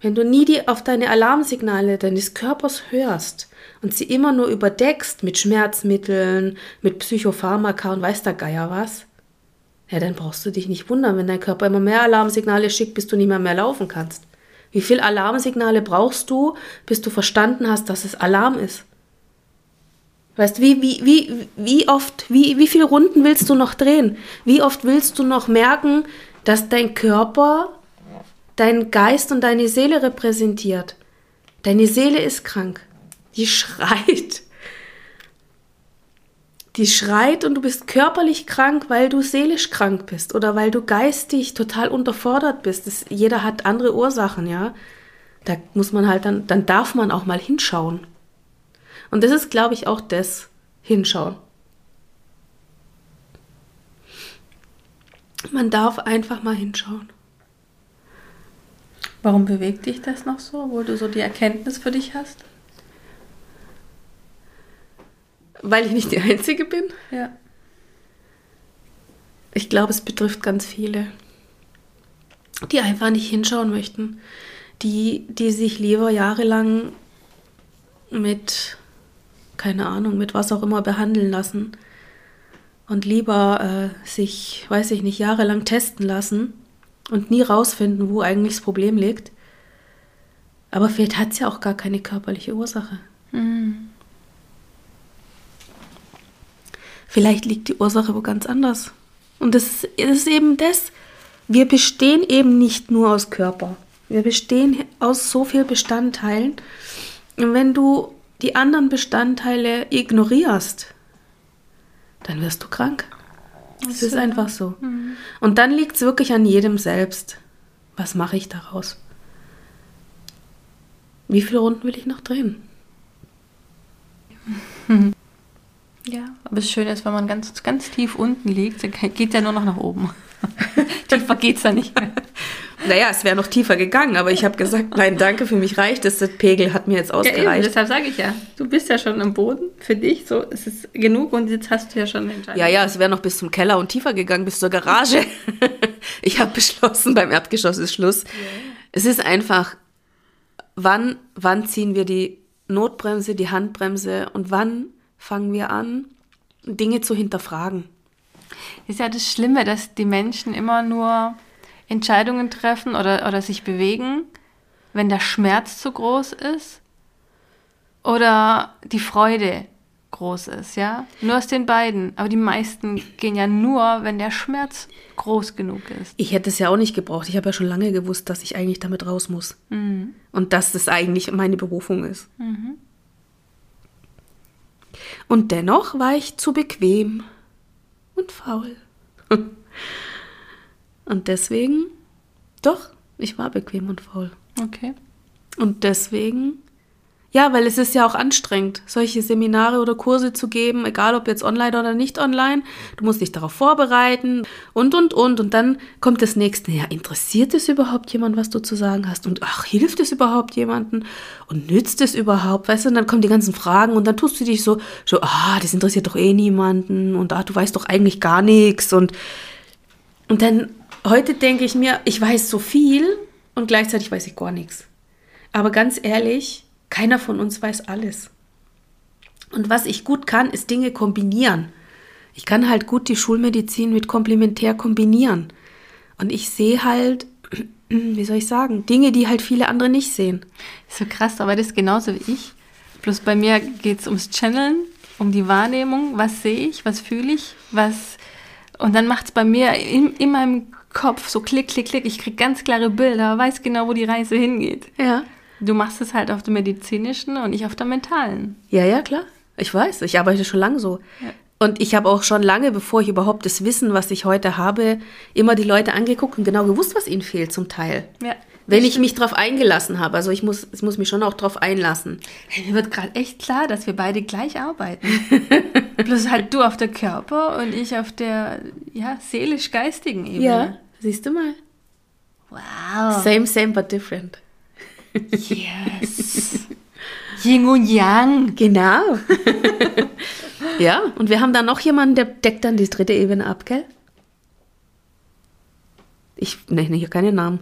Wenn du nie die, auf deine Alarmsignale deines Körpers hörst und sie immer nur überdeckst mit Schmerzmitteln, mit Psychopharmaka und weiß der Geier was, ja, dann brauchst du dich nicht wundern, wenn dein Körper immer mehr Alarmsignale schickt, bis du nicht mehr mehr laufen kannst. Wie viele Alarmsignale brauchst du, bis du verstanden hast, dass es Alarm ist? Weißt wie, wie, wie, wie oft, wie, wie viele Runden willst du noch drehen? Wie oft willst du noch merken, dass dein Körper deinen Geist und deine Seele repräsentiert. Deine Seele ist krank. Die [laughs] schreit. Die schreit und du bist körperlich krank, weil du seelisch krank bist oder weil du geistig total unterfordert bist. Das, jeder hat andere Ursachen, ja. Da muss man halt dann, dann darf man auch mal hinschauen. Und das ist, glaube ich, auch das Hinschauen. Man darf einfach mal hinschauen. Warum bewegt dich das noch so, wo du so die Erkenntnis für dich hast? Weil ich nicht die Einzige bin. Ja. Ich glaube, es betrifft ganz viele, die einfach nicht hinschauen möchten, die, die sich lieber jahrelang mit, keine Ahnung, mit was auch immer behandeln lassen und lieber äh, sich, weiß ich nicht, jahrelang testen lassen und nie rausfinden, wo eigentlich das Problem liegt. Aber vielleicht hat es ja auch gar keine körperliche Ursache. Mhm. Vielleicht liegt die Ursache wo ganz anders. Und das ist eben das. Wir bestehen eben nicht nur aus Körper. Wir bestehen aus so vielen Bestandteilen. Und wenn du die anderen Bestandteile ignorierst, dann wirst du krank. Es ist einfach so. Mhm. Und dann liegt es wirklich an jedem selbst. Was mache ich daraus? Wie viele Runden will ich noch drehen? [laughs] Ja, aber es schön ist, wenn man ganz, ganz tief unten liegt, dann geht ja nur noch nach oben. [laughs] Tiefer geht's ja nicht mehr. Naja, es wäre noch tiefer gegangen, aber ich habe gesagt, nein, danke, für mich reicht es. Der Pegel hat mir jetzt Ja, eben, ausgereicht. deshalb sage ich ja, du bist ja schon am Boden. Für dich so ist es genug und jetzt hast du ja schon eine Entscheidung. Ja, ja, es wäre noch bis zum Keller und tiefer gegangen, bis zur Garage. [laughs] ich habe beschlossen, beim Erdgeschoss ist Schluss. Es ist einfach, wann, wann ziehen wir die Notbremse, die Handbremse und wann fangen wir an, Dinge zu hinterfragen? Ist ja das Schlimme, dass die Menschen immer nur Entscheidungen treffen oder, oder sich bewegen, wenn der Schmerz zu groß ist oder die Freude groß ist, ja? Nur aus den beiden. Aber die meisten gehen ja nur, wenn der Schmerz groß genug ist. Ich hätte es ja auch nicht gebraucht. Ich habe ja schon lange gewusst, dass ich eigentlich damit raus muss. Mhm. Und dass das eigentlich meine Berufung ist. Und dennoch war ich zu bequem und faul. [laughs] Und deswegen, doch, ich war bequem und faul. Okay. Und deswegen, ja, weil es ist ja auch anstrengend, solche Seminare oder Kurse zu geben, egal ob jetzt online oder nicht online. Du musst dich darauf vorbereiten und, und, und. Und dann kommt das nächste. Ja, interessiert es überhaupt jemand, was du zu sagen hast? Und ach, hilft es überhaupt jemanden? Und nützt es überhaupt? Weißt du, und dann kommen die ganzen Fragen und dann tust du dich so, so, ah, das interessiert doch eh niemanden und ah, du weißt doch eigentlich gar nichts. Und, und dann, heute denke ich mir, ich weiß so viel und gleichzeitig weiß ich gar nichts. Aber ganz ehrlich, keiner von uns weiß alles. Und was ich gut kann, ist Dinge kombinieren. Ich kann halt gut die Schulmedizin mit komplementär kombinieren. Und ich sehe halt, [clears throat] wie soll ich sagen, Dinge, die halt viele andere nicht sehen. So krass, aber das ist genauso wie ich. Bloß bei mir geht es ums Channeln, um die Wahrnehmung. Was sehe ich, was fühle ich, was. Und dann macht es bei mir in, in meinem Kopf so klick, klick, klick. Ich kriege ganz klare Bilder, weiß genau, wo die Reise hingeht. Ja. Du machst es halt auf der medizinischen und ich auf der mentalen. Ja, ja, klar. Ich weiß, ich arbeite schon lange so. Ja. Und ich habe auch schon lange, bevor ich überhaupt das Wissen, was ich heute habe, immer die Leute angeguckt und genau gewusst, was ihnen fehlt zum Teil. Ja. Wenn ich mich darauf eingelassen habe. Also ich muss, ich muss mich schon auch darauf einlassen. Hey, mir wird gerade echt klar, dass wir beide gleich arbeiten. [laughs] Bloß halt du auf der Körper und ich auf der ja, seelisch-geistigen Ebene. Ja, siehst du mal. Wow. Same, same, but different. Yes. [laughs] Yin und Yang. Genau. [laughs] ja, und wir haben dann noch jemanden, der deckt dann die dritte Ebene ab, gell? Ich nenne hier keine Namen.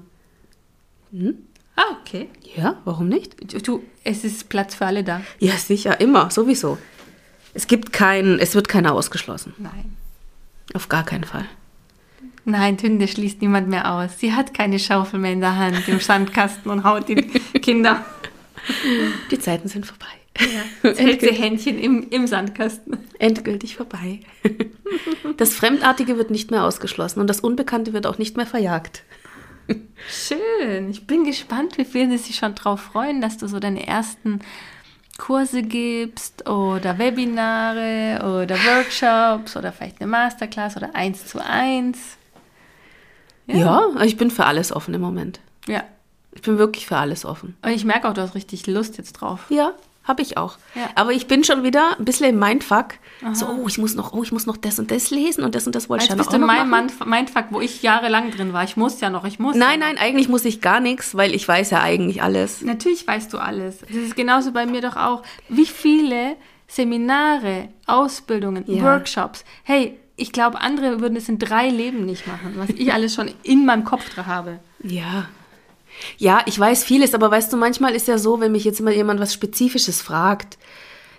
Ah, okay. Ja, warum nicht? Du, du, es ist Platz für alle da. Ja, sicher, immer, sowieso. Es gibt keinen, es wird keiner ausgeschlossen. Nein. Auf gar keinen Fall. Nein, Tünde schließt niemand mehr aus. Sie hat keine Schaufel mehr in der Hand im Sandkasten und haut die Kinder. Die Zeiten sind vorbei. Ja, sie Händchen im, im Sandkasten. Endgültig vorbei. Das Fremdartige wird nicht mehr ausgeschlossen und das Unbekannte wird auch nicht mehr verjagt. Schön. Ich bin gespannt, wie viel sie sich schon drauf freuen, dass du so deine ersten Kurse gibst oder Webinare oder Workshops oder vielleicht eine Masterclass oder eins zu eins. Ja, ja ich bin für alles offen im Moment. Ja. Ich bin wirklich für alles offen. Und ich merke auch, du hast richtig Lust jetzt drauf. Ja, habe ich auch. Ja. Aber ich bin schon wieder ein bisschen im Mindfuck. Aha. So, oh, ich muss noch, oh, ich muss noch das und das lesen und das und das wollte ich ja noch. bist du in meinem Mindfuck, wo ich jahrelang drin war. Ich muss ja noch, ich muss. Nein, ja nein, eigentlich muss ich gar nichts, weil ich weiß ja eigentlich alles. Natürlich weißt du alles. Das ist genauso bei mir doch auch. Wie viele Seminare, Ausbildungen, ja. Workshops. Hey, ich glaube, andere würden es in drei Leben nicht machen, was ich alles schon in meinem Kopf habe. Ja, ja, ich weiß vieles, aber weißt du, manchmal ist ja so, wenn mich jetzt immer jemand was Spezifisches fragt,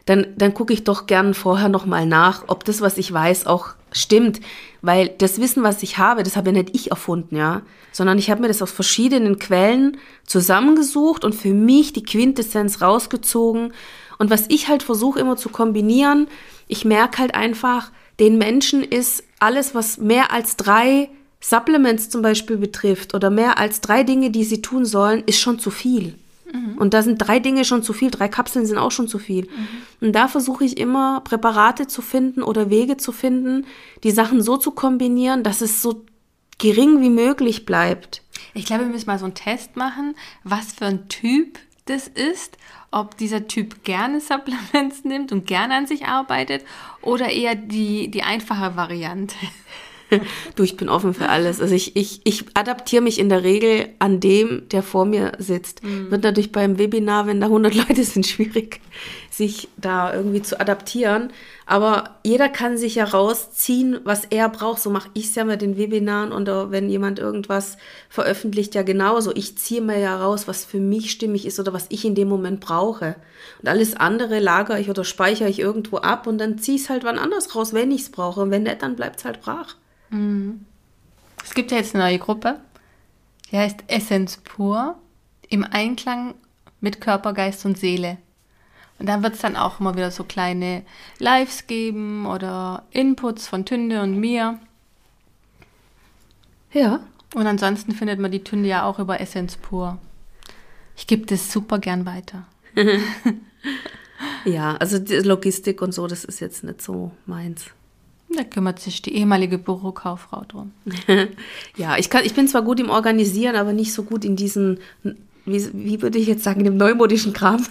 dann, dann gucke ich doch gern vorher nochmal nach, ob das, was ich weiß, auch stimmt. Weil das Wissen, was ich habe, das habe ja nicht ich erfunden, ja. Sondern ich habe mir das aus verschiedenen Quellen zusammengesucht und für mich die Quintessenz rausgezogen. Und was ich halt versuche immer zu kombinieren, ich merke halt einfach, den Menschen ist alles, was mehr als drei Supplements zum Beispiel betrifft oder mehr als drei Dinge, die sie tun sollen, ist schon zu viel. Mhm. Und da sind drei Dinge schon zu viel, drei Kapseln sind auch schon zu viel. Mhm. Und da versuche ich immer Präparate zu finden oder Wege zu finden, die Sachen so zu kombinieren, dass es so gering wie möglich bleibt. Ich glaube, wir müssen mal so einen Test machen, was für ein Typ das ist, ob dieser Typ gerne Supplements nimmt und gerne an sich arbeitet oder eher die, die einfache Variante. Du, ich bin offen für alles. Also ich, ich, ich adaptiere mich in der Regel an dem, der vor mir sitzt. Mhm. Wird natürlich beim Webinar, wenn da 100 [laughs] Leute sind, schwierig, sich da irgendwie zu adaptieren. Aber jeder kann sich ja rausziehen, was er braucht. So mache ich es ja mit den Webinaren und wenn jemand irgendwas veröffentlicht, ja genauso. Ich ziehe mir ja raus, was für mich stimmig ist oder was ich in dem Moment brauche. Und alles andere lagere ich oder speichere ich irgendwo ab und dann ziehe ich es halt wann anders raus, wenn ich es brauche. Und wenn nicht, dann bleibt es halt brach. Mhm. Es gibt ja jetzt eine neue Gruppe, die heißt Essenz pur im Einklang mit Körper, Geist und Seele. Und da wird es dann auch immer wieder so kleine Lives geben oder Inputs von Tünde und mir. Ja. Und ansonsten findet man die Tünde ja auch über Essenz pur. Ich gebe das super gern weiter. [laughs] ja, also die Logistik und so, das ist jetzt nicht so meins. Da kümmert sich die ehemalige Bürokauffrau drum. [laughs] ja, ich, kann, ich bin zwar gut im Organisieren, aber nicht so gut in diesen, wie, wie würde ich jetzt sagen, in dem neumodischen Kram.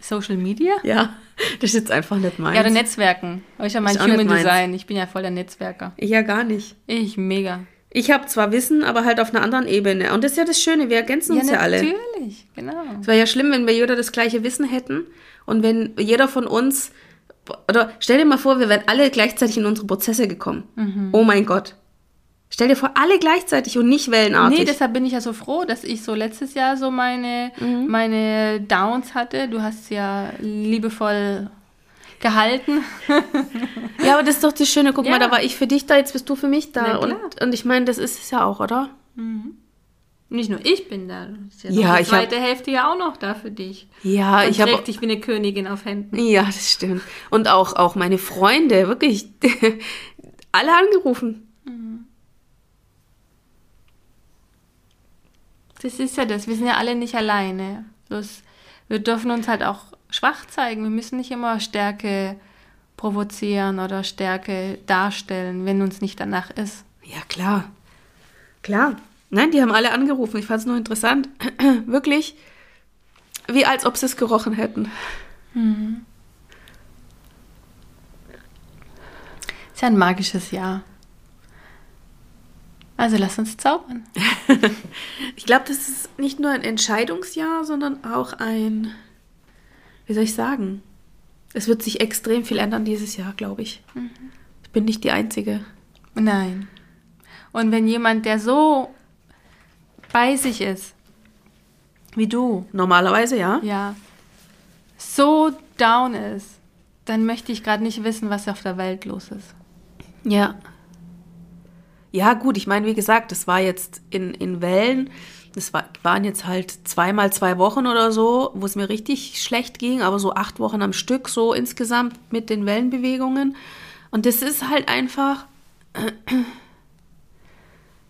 Social Media? Ja, das ist jetzt einfach nicht meins. Ja, oder Netzwerken. Ich habe mein Human Design. Ich bin ja voll der Netzwerker. Ich ja gar nicht. Ich mega. Ich habe zwar Wissen, aber halt auf einer anderen Ebene. Und das ist ja das Schöne, wir ergänzen ja, uns ja alle. Natürlich, genau. Es wäre ja schlimm, wenn wir jeder das gleiche Wissen hätten und wenn jeder von uns oder stell dir mal vor, wir wären alle gleichzeitig in unsere Prozesse gekommen. Mhm. Oh mein Gott. Stell dir vor, alle gleichzeitig und nicht wellenartig. Nee, deshalb bin ich ja so froh, dass ich so letztes Jahr so meine, mhm. meine Downs hatte. Du hast ja liebevoll gehalten. [laughs] ja, aber das ist doch das Schöne. Guck ja. mal, da war ich für dich da, jetzt bist du für mich da. Und, und ich meine, das ist es ja auch, oder? Mhm. Nicht nur ich bin da. Ist ja, ja die zweite hab, Hälfte ja auch noch da für dich. Ja, Und ich habe dich wie eine Königin auf Händen. Ja, das stimmt. Und auch auch meine Freunde, wirklich [laughs] alle angerufen. Mhm. Das ist ja das. Wir sind ja alle nicht alleine. Bloß wir dürfen uns halt auch schwach zeigen. Wir müssen nicht immer Stärke provozieren oder Stärke darstellen, wenn uns nicht danach ist. Ja, klar. Klar. Nein, die haben alle angerufen. Ich fand es nur interessant. [clears throat] Wirklich, wie als ob sie es gerochen hätten. Mhm. Ist ja ein magisches Jahr. Also lass uns zaubern. [laughs] ich glaube, das ist nicht nur ein Entscheidungsjahr, sondern auch ein, wie soll ich sagen, es wird sich extrem viel ändern dieses Jahr, glaube ich. Mhm. Ich bin nicht die Einzige. Nein. Und wenn jemand, der so bei sich ist. Wie du. Normalerweise, ja. Ja. So down ist, dann möchte ich gerade nicht wissen, was auf der Welt los ist. Ja. Ja, gut, ich meine, wie gesagt, das war jetzt in, in Wellen. Das war, waren jetzt halt zweimal zwei Wochen oder so, wo es mir richtig schlecht ging, aber so acht Wochen am Stück, so insgesamt mit den Wellenbewegungen. Und das ist halt einfach, [clears throat]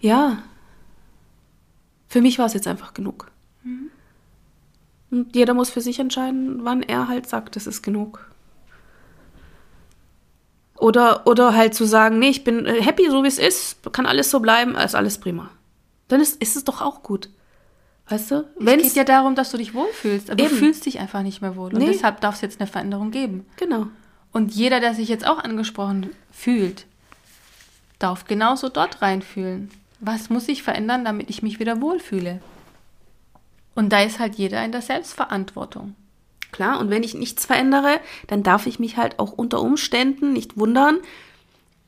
ja, für mich war es jetzt einfach genug. Mhm. Und jeder muss für sich entscheiden, wann er halt sagt, das ist genug. Oder, oder halt zu sagen, nee, ich bin äh, happy, so wie es ist, kann alles so bleiben, ist alles prima. Dann ist, ist es doch auch gut. Weißt du? Wenn's es geht ja darum, dass du dich wohlfühlst, aber eben. du fühlst dich einfach nicht mehr wohl. Und nee. deshalb darf es jetzt eine Veränderung geben. Genau. Und jeder, der sich jetzt auch angesprochen fühlt, darf genauso dort reinfühlen. Was muss ich verändern, damit ich mich wieder wohlfühle? Und da ist halt jeder in der Selbstverantwortung. Klar, und wenn ich nichts verändere, dann darf ich mich halt auch unter Umständen nicht wundern,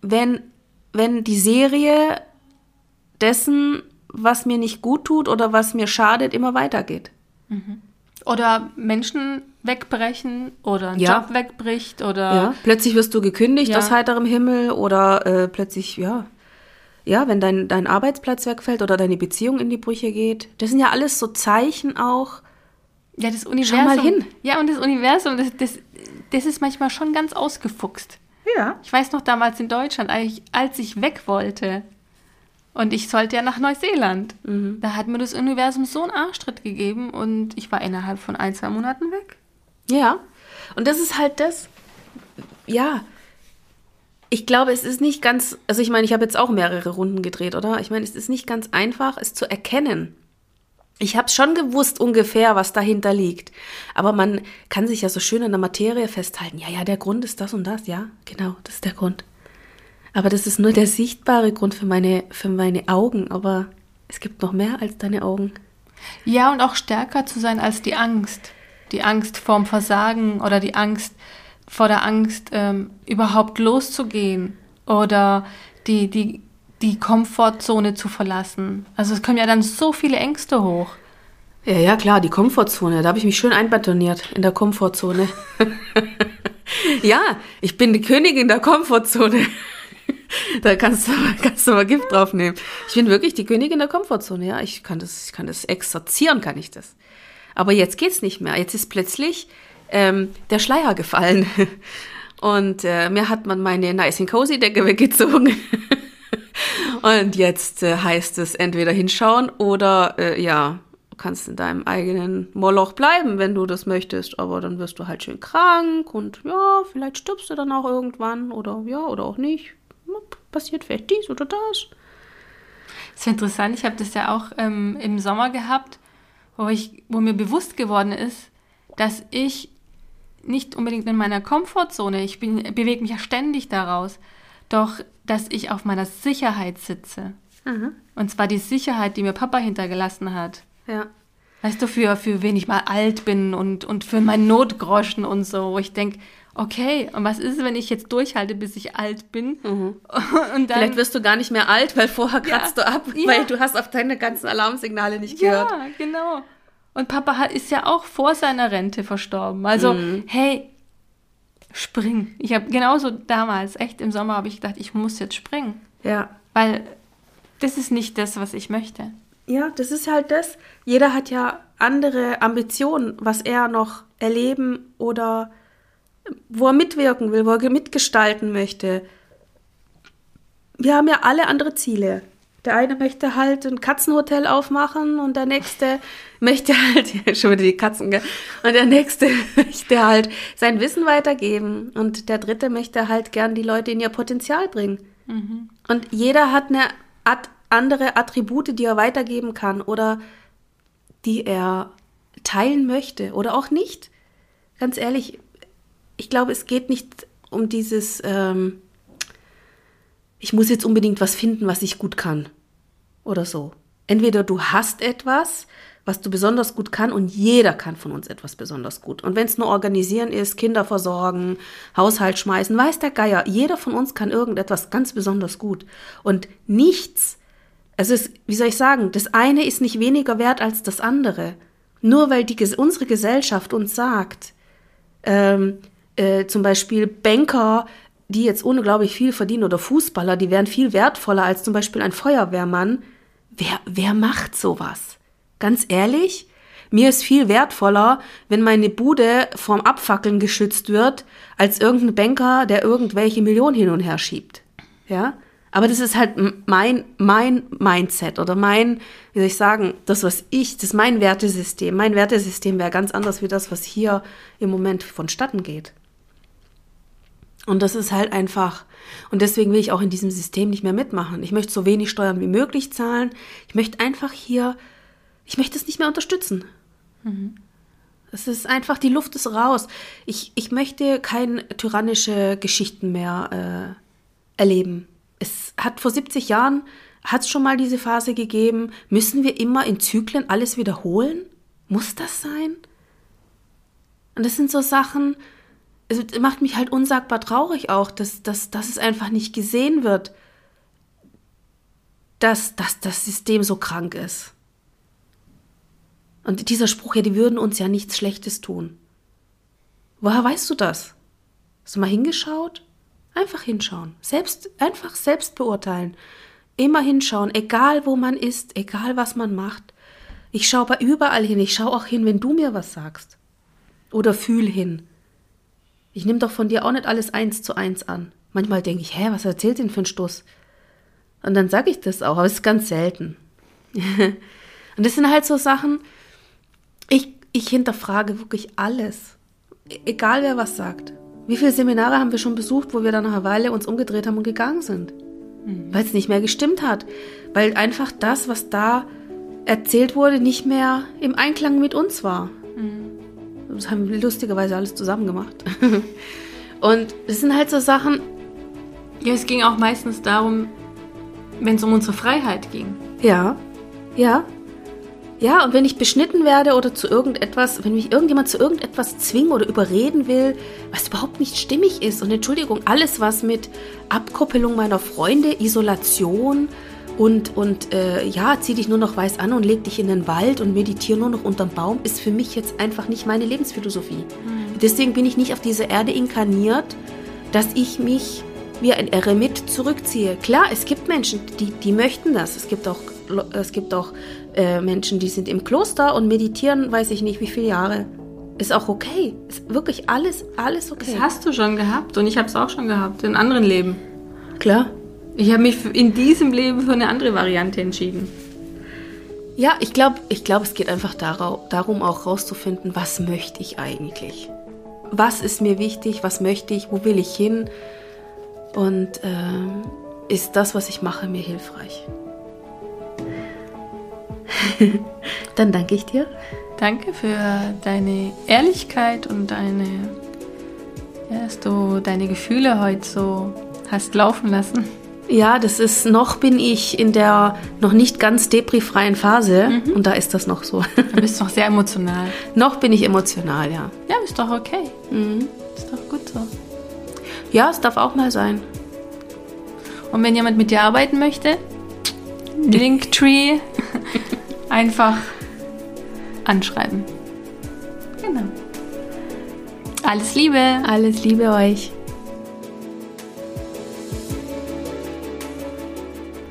wenn, wenn die Serie dessen, was mir nicht gut tut oder was mir schadet, immer weitergeht. Mhm. Oder Menschen wegbrechen oder ein ja. Job wegbricht oder. Ja, plötzlich wirst du gekündigt ja. aus heiterem Himmel oder äh, plötzlich, ja. Ja, wenn dein, dein Arbeitsplatz wegfällt oder deine Beziehung in die Brüche geht. Das sind ja alles so Zeichen auch. Ja, das Universum. Schau mal hin. Ja, und das Universum, das, das, das ist manchmal schon ganz ausgefuchst. Ja. Ich weiß noch damals in Deutschland, als ich weg wollte, und ich sollte ja nach Neuseeland. Mhm. Da hat mir das Universum so einen Arschtritt gegeben und ich war innerhalb von ein, zwei Monaten weg. Ja. Und das ist halt das, ja. Ich glaube, es ist nicht ganz, also ich meine, ich habe jetzt auch mehrere Runden gedreht, oder? Ich meine, es ist nicht ganz einfach, es zu erkennen. Ich habe schon gewusst ungefähr, was dahinter liegt. Aber man kann sich ja so schön in der Materie festhalten. Ja, ja, der Grund ist das und das. Ja, genau, das ist der Grund. Aber das ist nur der sichtbare Grund für meine, für meine Augen. Aber es gibt noch mehr als deine Augen. Ja, und auch stärker zu sein als die Angst. Die Angst vorm Versagen oder die Angst vor der Angst, ähm, überhaupt loszugehen oder die, die, die Komfortzone zu verlassen. Also es kommen ja dann so viele Ängste hoch. Ja, ja, klar, die Komfortzone. Da habe ich mich schön einbetoniert in der Komfortzone. [laughs] ja, ich bin die Königin der Komfortzone. [laughs] da kannst du, kannst du mal Gift draufnehmen. Ich bin wirklich die Königin der Komfortzone, ja. Ich kann das, ich kann das exerzieren, kann ich das. Aber jetzt geht's nicht mehr. Jetzt ist plötzlich ähm, der Schleier gefallen. [laughs] Und äh, mir hat man meine Nice and Cozy Decke weggezogen. [laughs] Und jetzt äh, heißt es entweder hinschauen oder äh, ja, kannst in deinem eigenen Moloch bleiben, wenn du das möchtest, aber dann wirst du halt schön krank und ja, vielleicht stirbst du dann auch irgendwann oder ja, oder auch nicht passiert vielleicht dies oder das. Das ist interessant, ich habe das ja auch ähm, im Sommer gehabt, wo, ich, wo mir bewusst geworden ist, dass ich nicht unbedingt in meiner Komfortzone, ich bewege mich ja ständig daraus, doch dass ich auf meiner Sicherheit sitze. Mhm. Und zwar die Sicherheit, die mir Papa hintergelassen hat. Ja. Weißt du, für, für wen ich mal alt bin und, und für meinen Notgroschen und so, wo ich denke, okay, und was ist, wenn ich jetzt durchhalte, bis ich alt bin? Mhm. [laughs] Und dann, Vielleicht wirst du gar nicht mehr alt, weil vorher kratzt ja, du ab, ja. weil du hast auf deine ganzen Alarmsignale nicht gehört. Ja, genau. Und Papa ist ja auch vor seiner Rente verstorben. Also, mhm. hey, spring. Ich habe genauso damals, echt im Sommer, habe ich gedacht, ich muss jetzt springen. Ja. Weil das ist nicht das, was ich möchte. Ja, das ist halt das. Jeder hat ja andere Ambitionen, was er noch erleben oder wo er mitwirken will, wo er mitgestalten möchte. Wir haben ja alle andere Ziele. Der eine möchte halt ein Katzenhotel aufmachen und der nächste [laughs] möchte halt, [laughs] schon wieder die Katzen, gell? Und der nächste [laughs] möchte halt sein Wissen weitergeben und der dritte möchte halt gern die Leute in ihr Potenzial bringen. Mhm. Und jeder hat eine Art andere Attribute, die er weitergeben kann oder die er teilen möchte oder auch nicht. Ganz ehrlich, ich glaube, es geht nicht um dieses, ähm, ich muss jetzt unbedingt was finden, was ich gut kann oder so. Entweder du hast etwas, was du besonders gut kann und jeder kann von uns etwas besonders gut. Und wenn es nur organisieren ist, Kinder versorgen, Haushalt schmeißen, weiß der Geier, jeder von uns kann irgendetwas ganz besonders gut. Und nichts, es ist, wie soll ich sagen, das eine ist nicht weniger wert als das andere. Nur weil die, unsere Gesellschaft uns sagt, ähm, äh, zum Beispiel Banker, die jetzt unglaublich viel verdienen oder Fußballer, die wären viel wertvoller als zum Beispiel ein Feuerwehrmann. Wer, wer macht sowas? Ganz ehrlich, mir ist viel wertvoller, wenn meine Bude vorm Abfackeln geschützt wird, als irgendein Banker, der irgendwelche Millionen hin und her schiebt. Ja? Aber das ist halt mein, mein Mindset oder mein, wie soll ich sagen, das, was ich, das ist mein Wertesystem. Mein Wertesystem wäre ganz anders wie das, was hier im Moment vonstatten geht. Und das ist halt einfach, und deswegen will ich auch in diesem System nicht mehr mitmachen. Ich möchte so wenig Steuern wie möglich zahlen. Ich möchte einfach hier, ich möchte es nicht mehr unterstützen. Mhm. Es ist einfach, die Luft ist raus. Ich, ich möchte keine tyrannische Geschichten mehr äh, erleben. Es hat vor 70 Jahren, hat es schon mal diese Phase gegeben. Müssen wir immer in Zyklen alles wiederholen? Muss das sein? Und das sind so Sachen, es macht mich halt unsagbar traurig auch, dass, dass, dass es einfach nicht gesehen wird, dass, dass das System so krank ist. Und dieser Spruch, ja, die würden uns ja nichts Schlechtes tun. Woher weißt du das? Hast du mal hingeschaut? Einfach hinschauen. Selbst, einfach selbst beurteilen. Immer hinschauen, egal wo man ist, egal was man macht. Ich schaue überall hin. Ich schaue auch hin, wenn du mir was sagst. Oder fühl hin. Ich nehme doch von dir auch nicht alles eins zu eins an. Manchmal denke ich, hä, was erzählt denn für ein Stuss? Und dann sage ich das auch, aber es ist ganz selten. [laughs] Und das sind halt so Sachen, ich, ich hinterfrage wirklich alles. Egal wer was sagt. Wie viele Seminare haben wir schon besucht, wo wir dann nach einer Weile uns umgedreht haben und gegangen sind? Mhm. Weil es nicht mehr gestimmt hat. Weil einfach das, was da erzählt wurde, nicht mehr im Einklang mit uns war. Mhm. Das haben wir lustigerweise alles zusammen gemacht. [laughs] und es sind halt so Sachen. Ja, es ging auch meistens darum, wenn es um unsere Freiheit ging. Ja, ja, ja, und wenn ich beschnitten werde oder zu irgendetwas, wenn mich irgendjemand zu irgendetwas zwingen oder überreden will, was überhaupt nicht stimmig ist, und Entschuldigung, alles, was mit Abkoppelung meiner Freunde, Isolation und, und äh, ja, zieh dich nur noch weiß an und leg dich in den Wald und meditiere nur noch unterm Baum, ist für mich jetzt einfach nicht meine Lebensphilosophie. Mhm. Deswegen bin ich nicht auf diese Erde inkarniert, dass ich mich wie ein Eremit zurückziehe. Klar, es gibt Menschen, die, die möchten das. Es gibt auch, es gibt auch äh, Menschen, die sind im Kloster und meditieren, weiß ich nicht wie viele Jahre. Ist auch okay. Ist wirklich alles, alles okay. Das hast du schon gehabt und ich habe es auch schon gehabt in anderen Leben. Klar. Ich habe mich in diesem Leben für eine andere Variante entschieden. Ja, ich glaube, ich glaub, es geht einfach darum, auch rauszufinden, was möchte ich eigentlich? Was ist mir wichtig? Was möchte ich? Wo will ich hin? Und äh, ist das, was ich mache, mir hilfreich? [laughs] Dann danke ich dir. Danke für deine Ehrlichkeit und deine, ja, dass du deine Gefühle heute so hast laufen lassen. Ja, das ist noch bin ich in der noch nicht ganz deprifreien Phase mhm. und da ist das noch so. Du bist doch sehr emotional. [laughs] noch bin ich emotional, ja. Ja, ist doch okay. Mhm. Ist doch gut so. Ja, es darf auch mal sein. Und wenn jemand mit dir arbeiten möchte, Linktree [laughs] einfach anschreiben. Genau. Alles Liebe. Alles Liebe euch.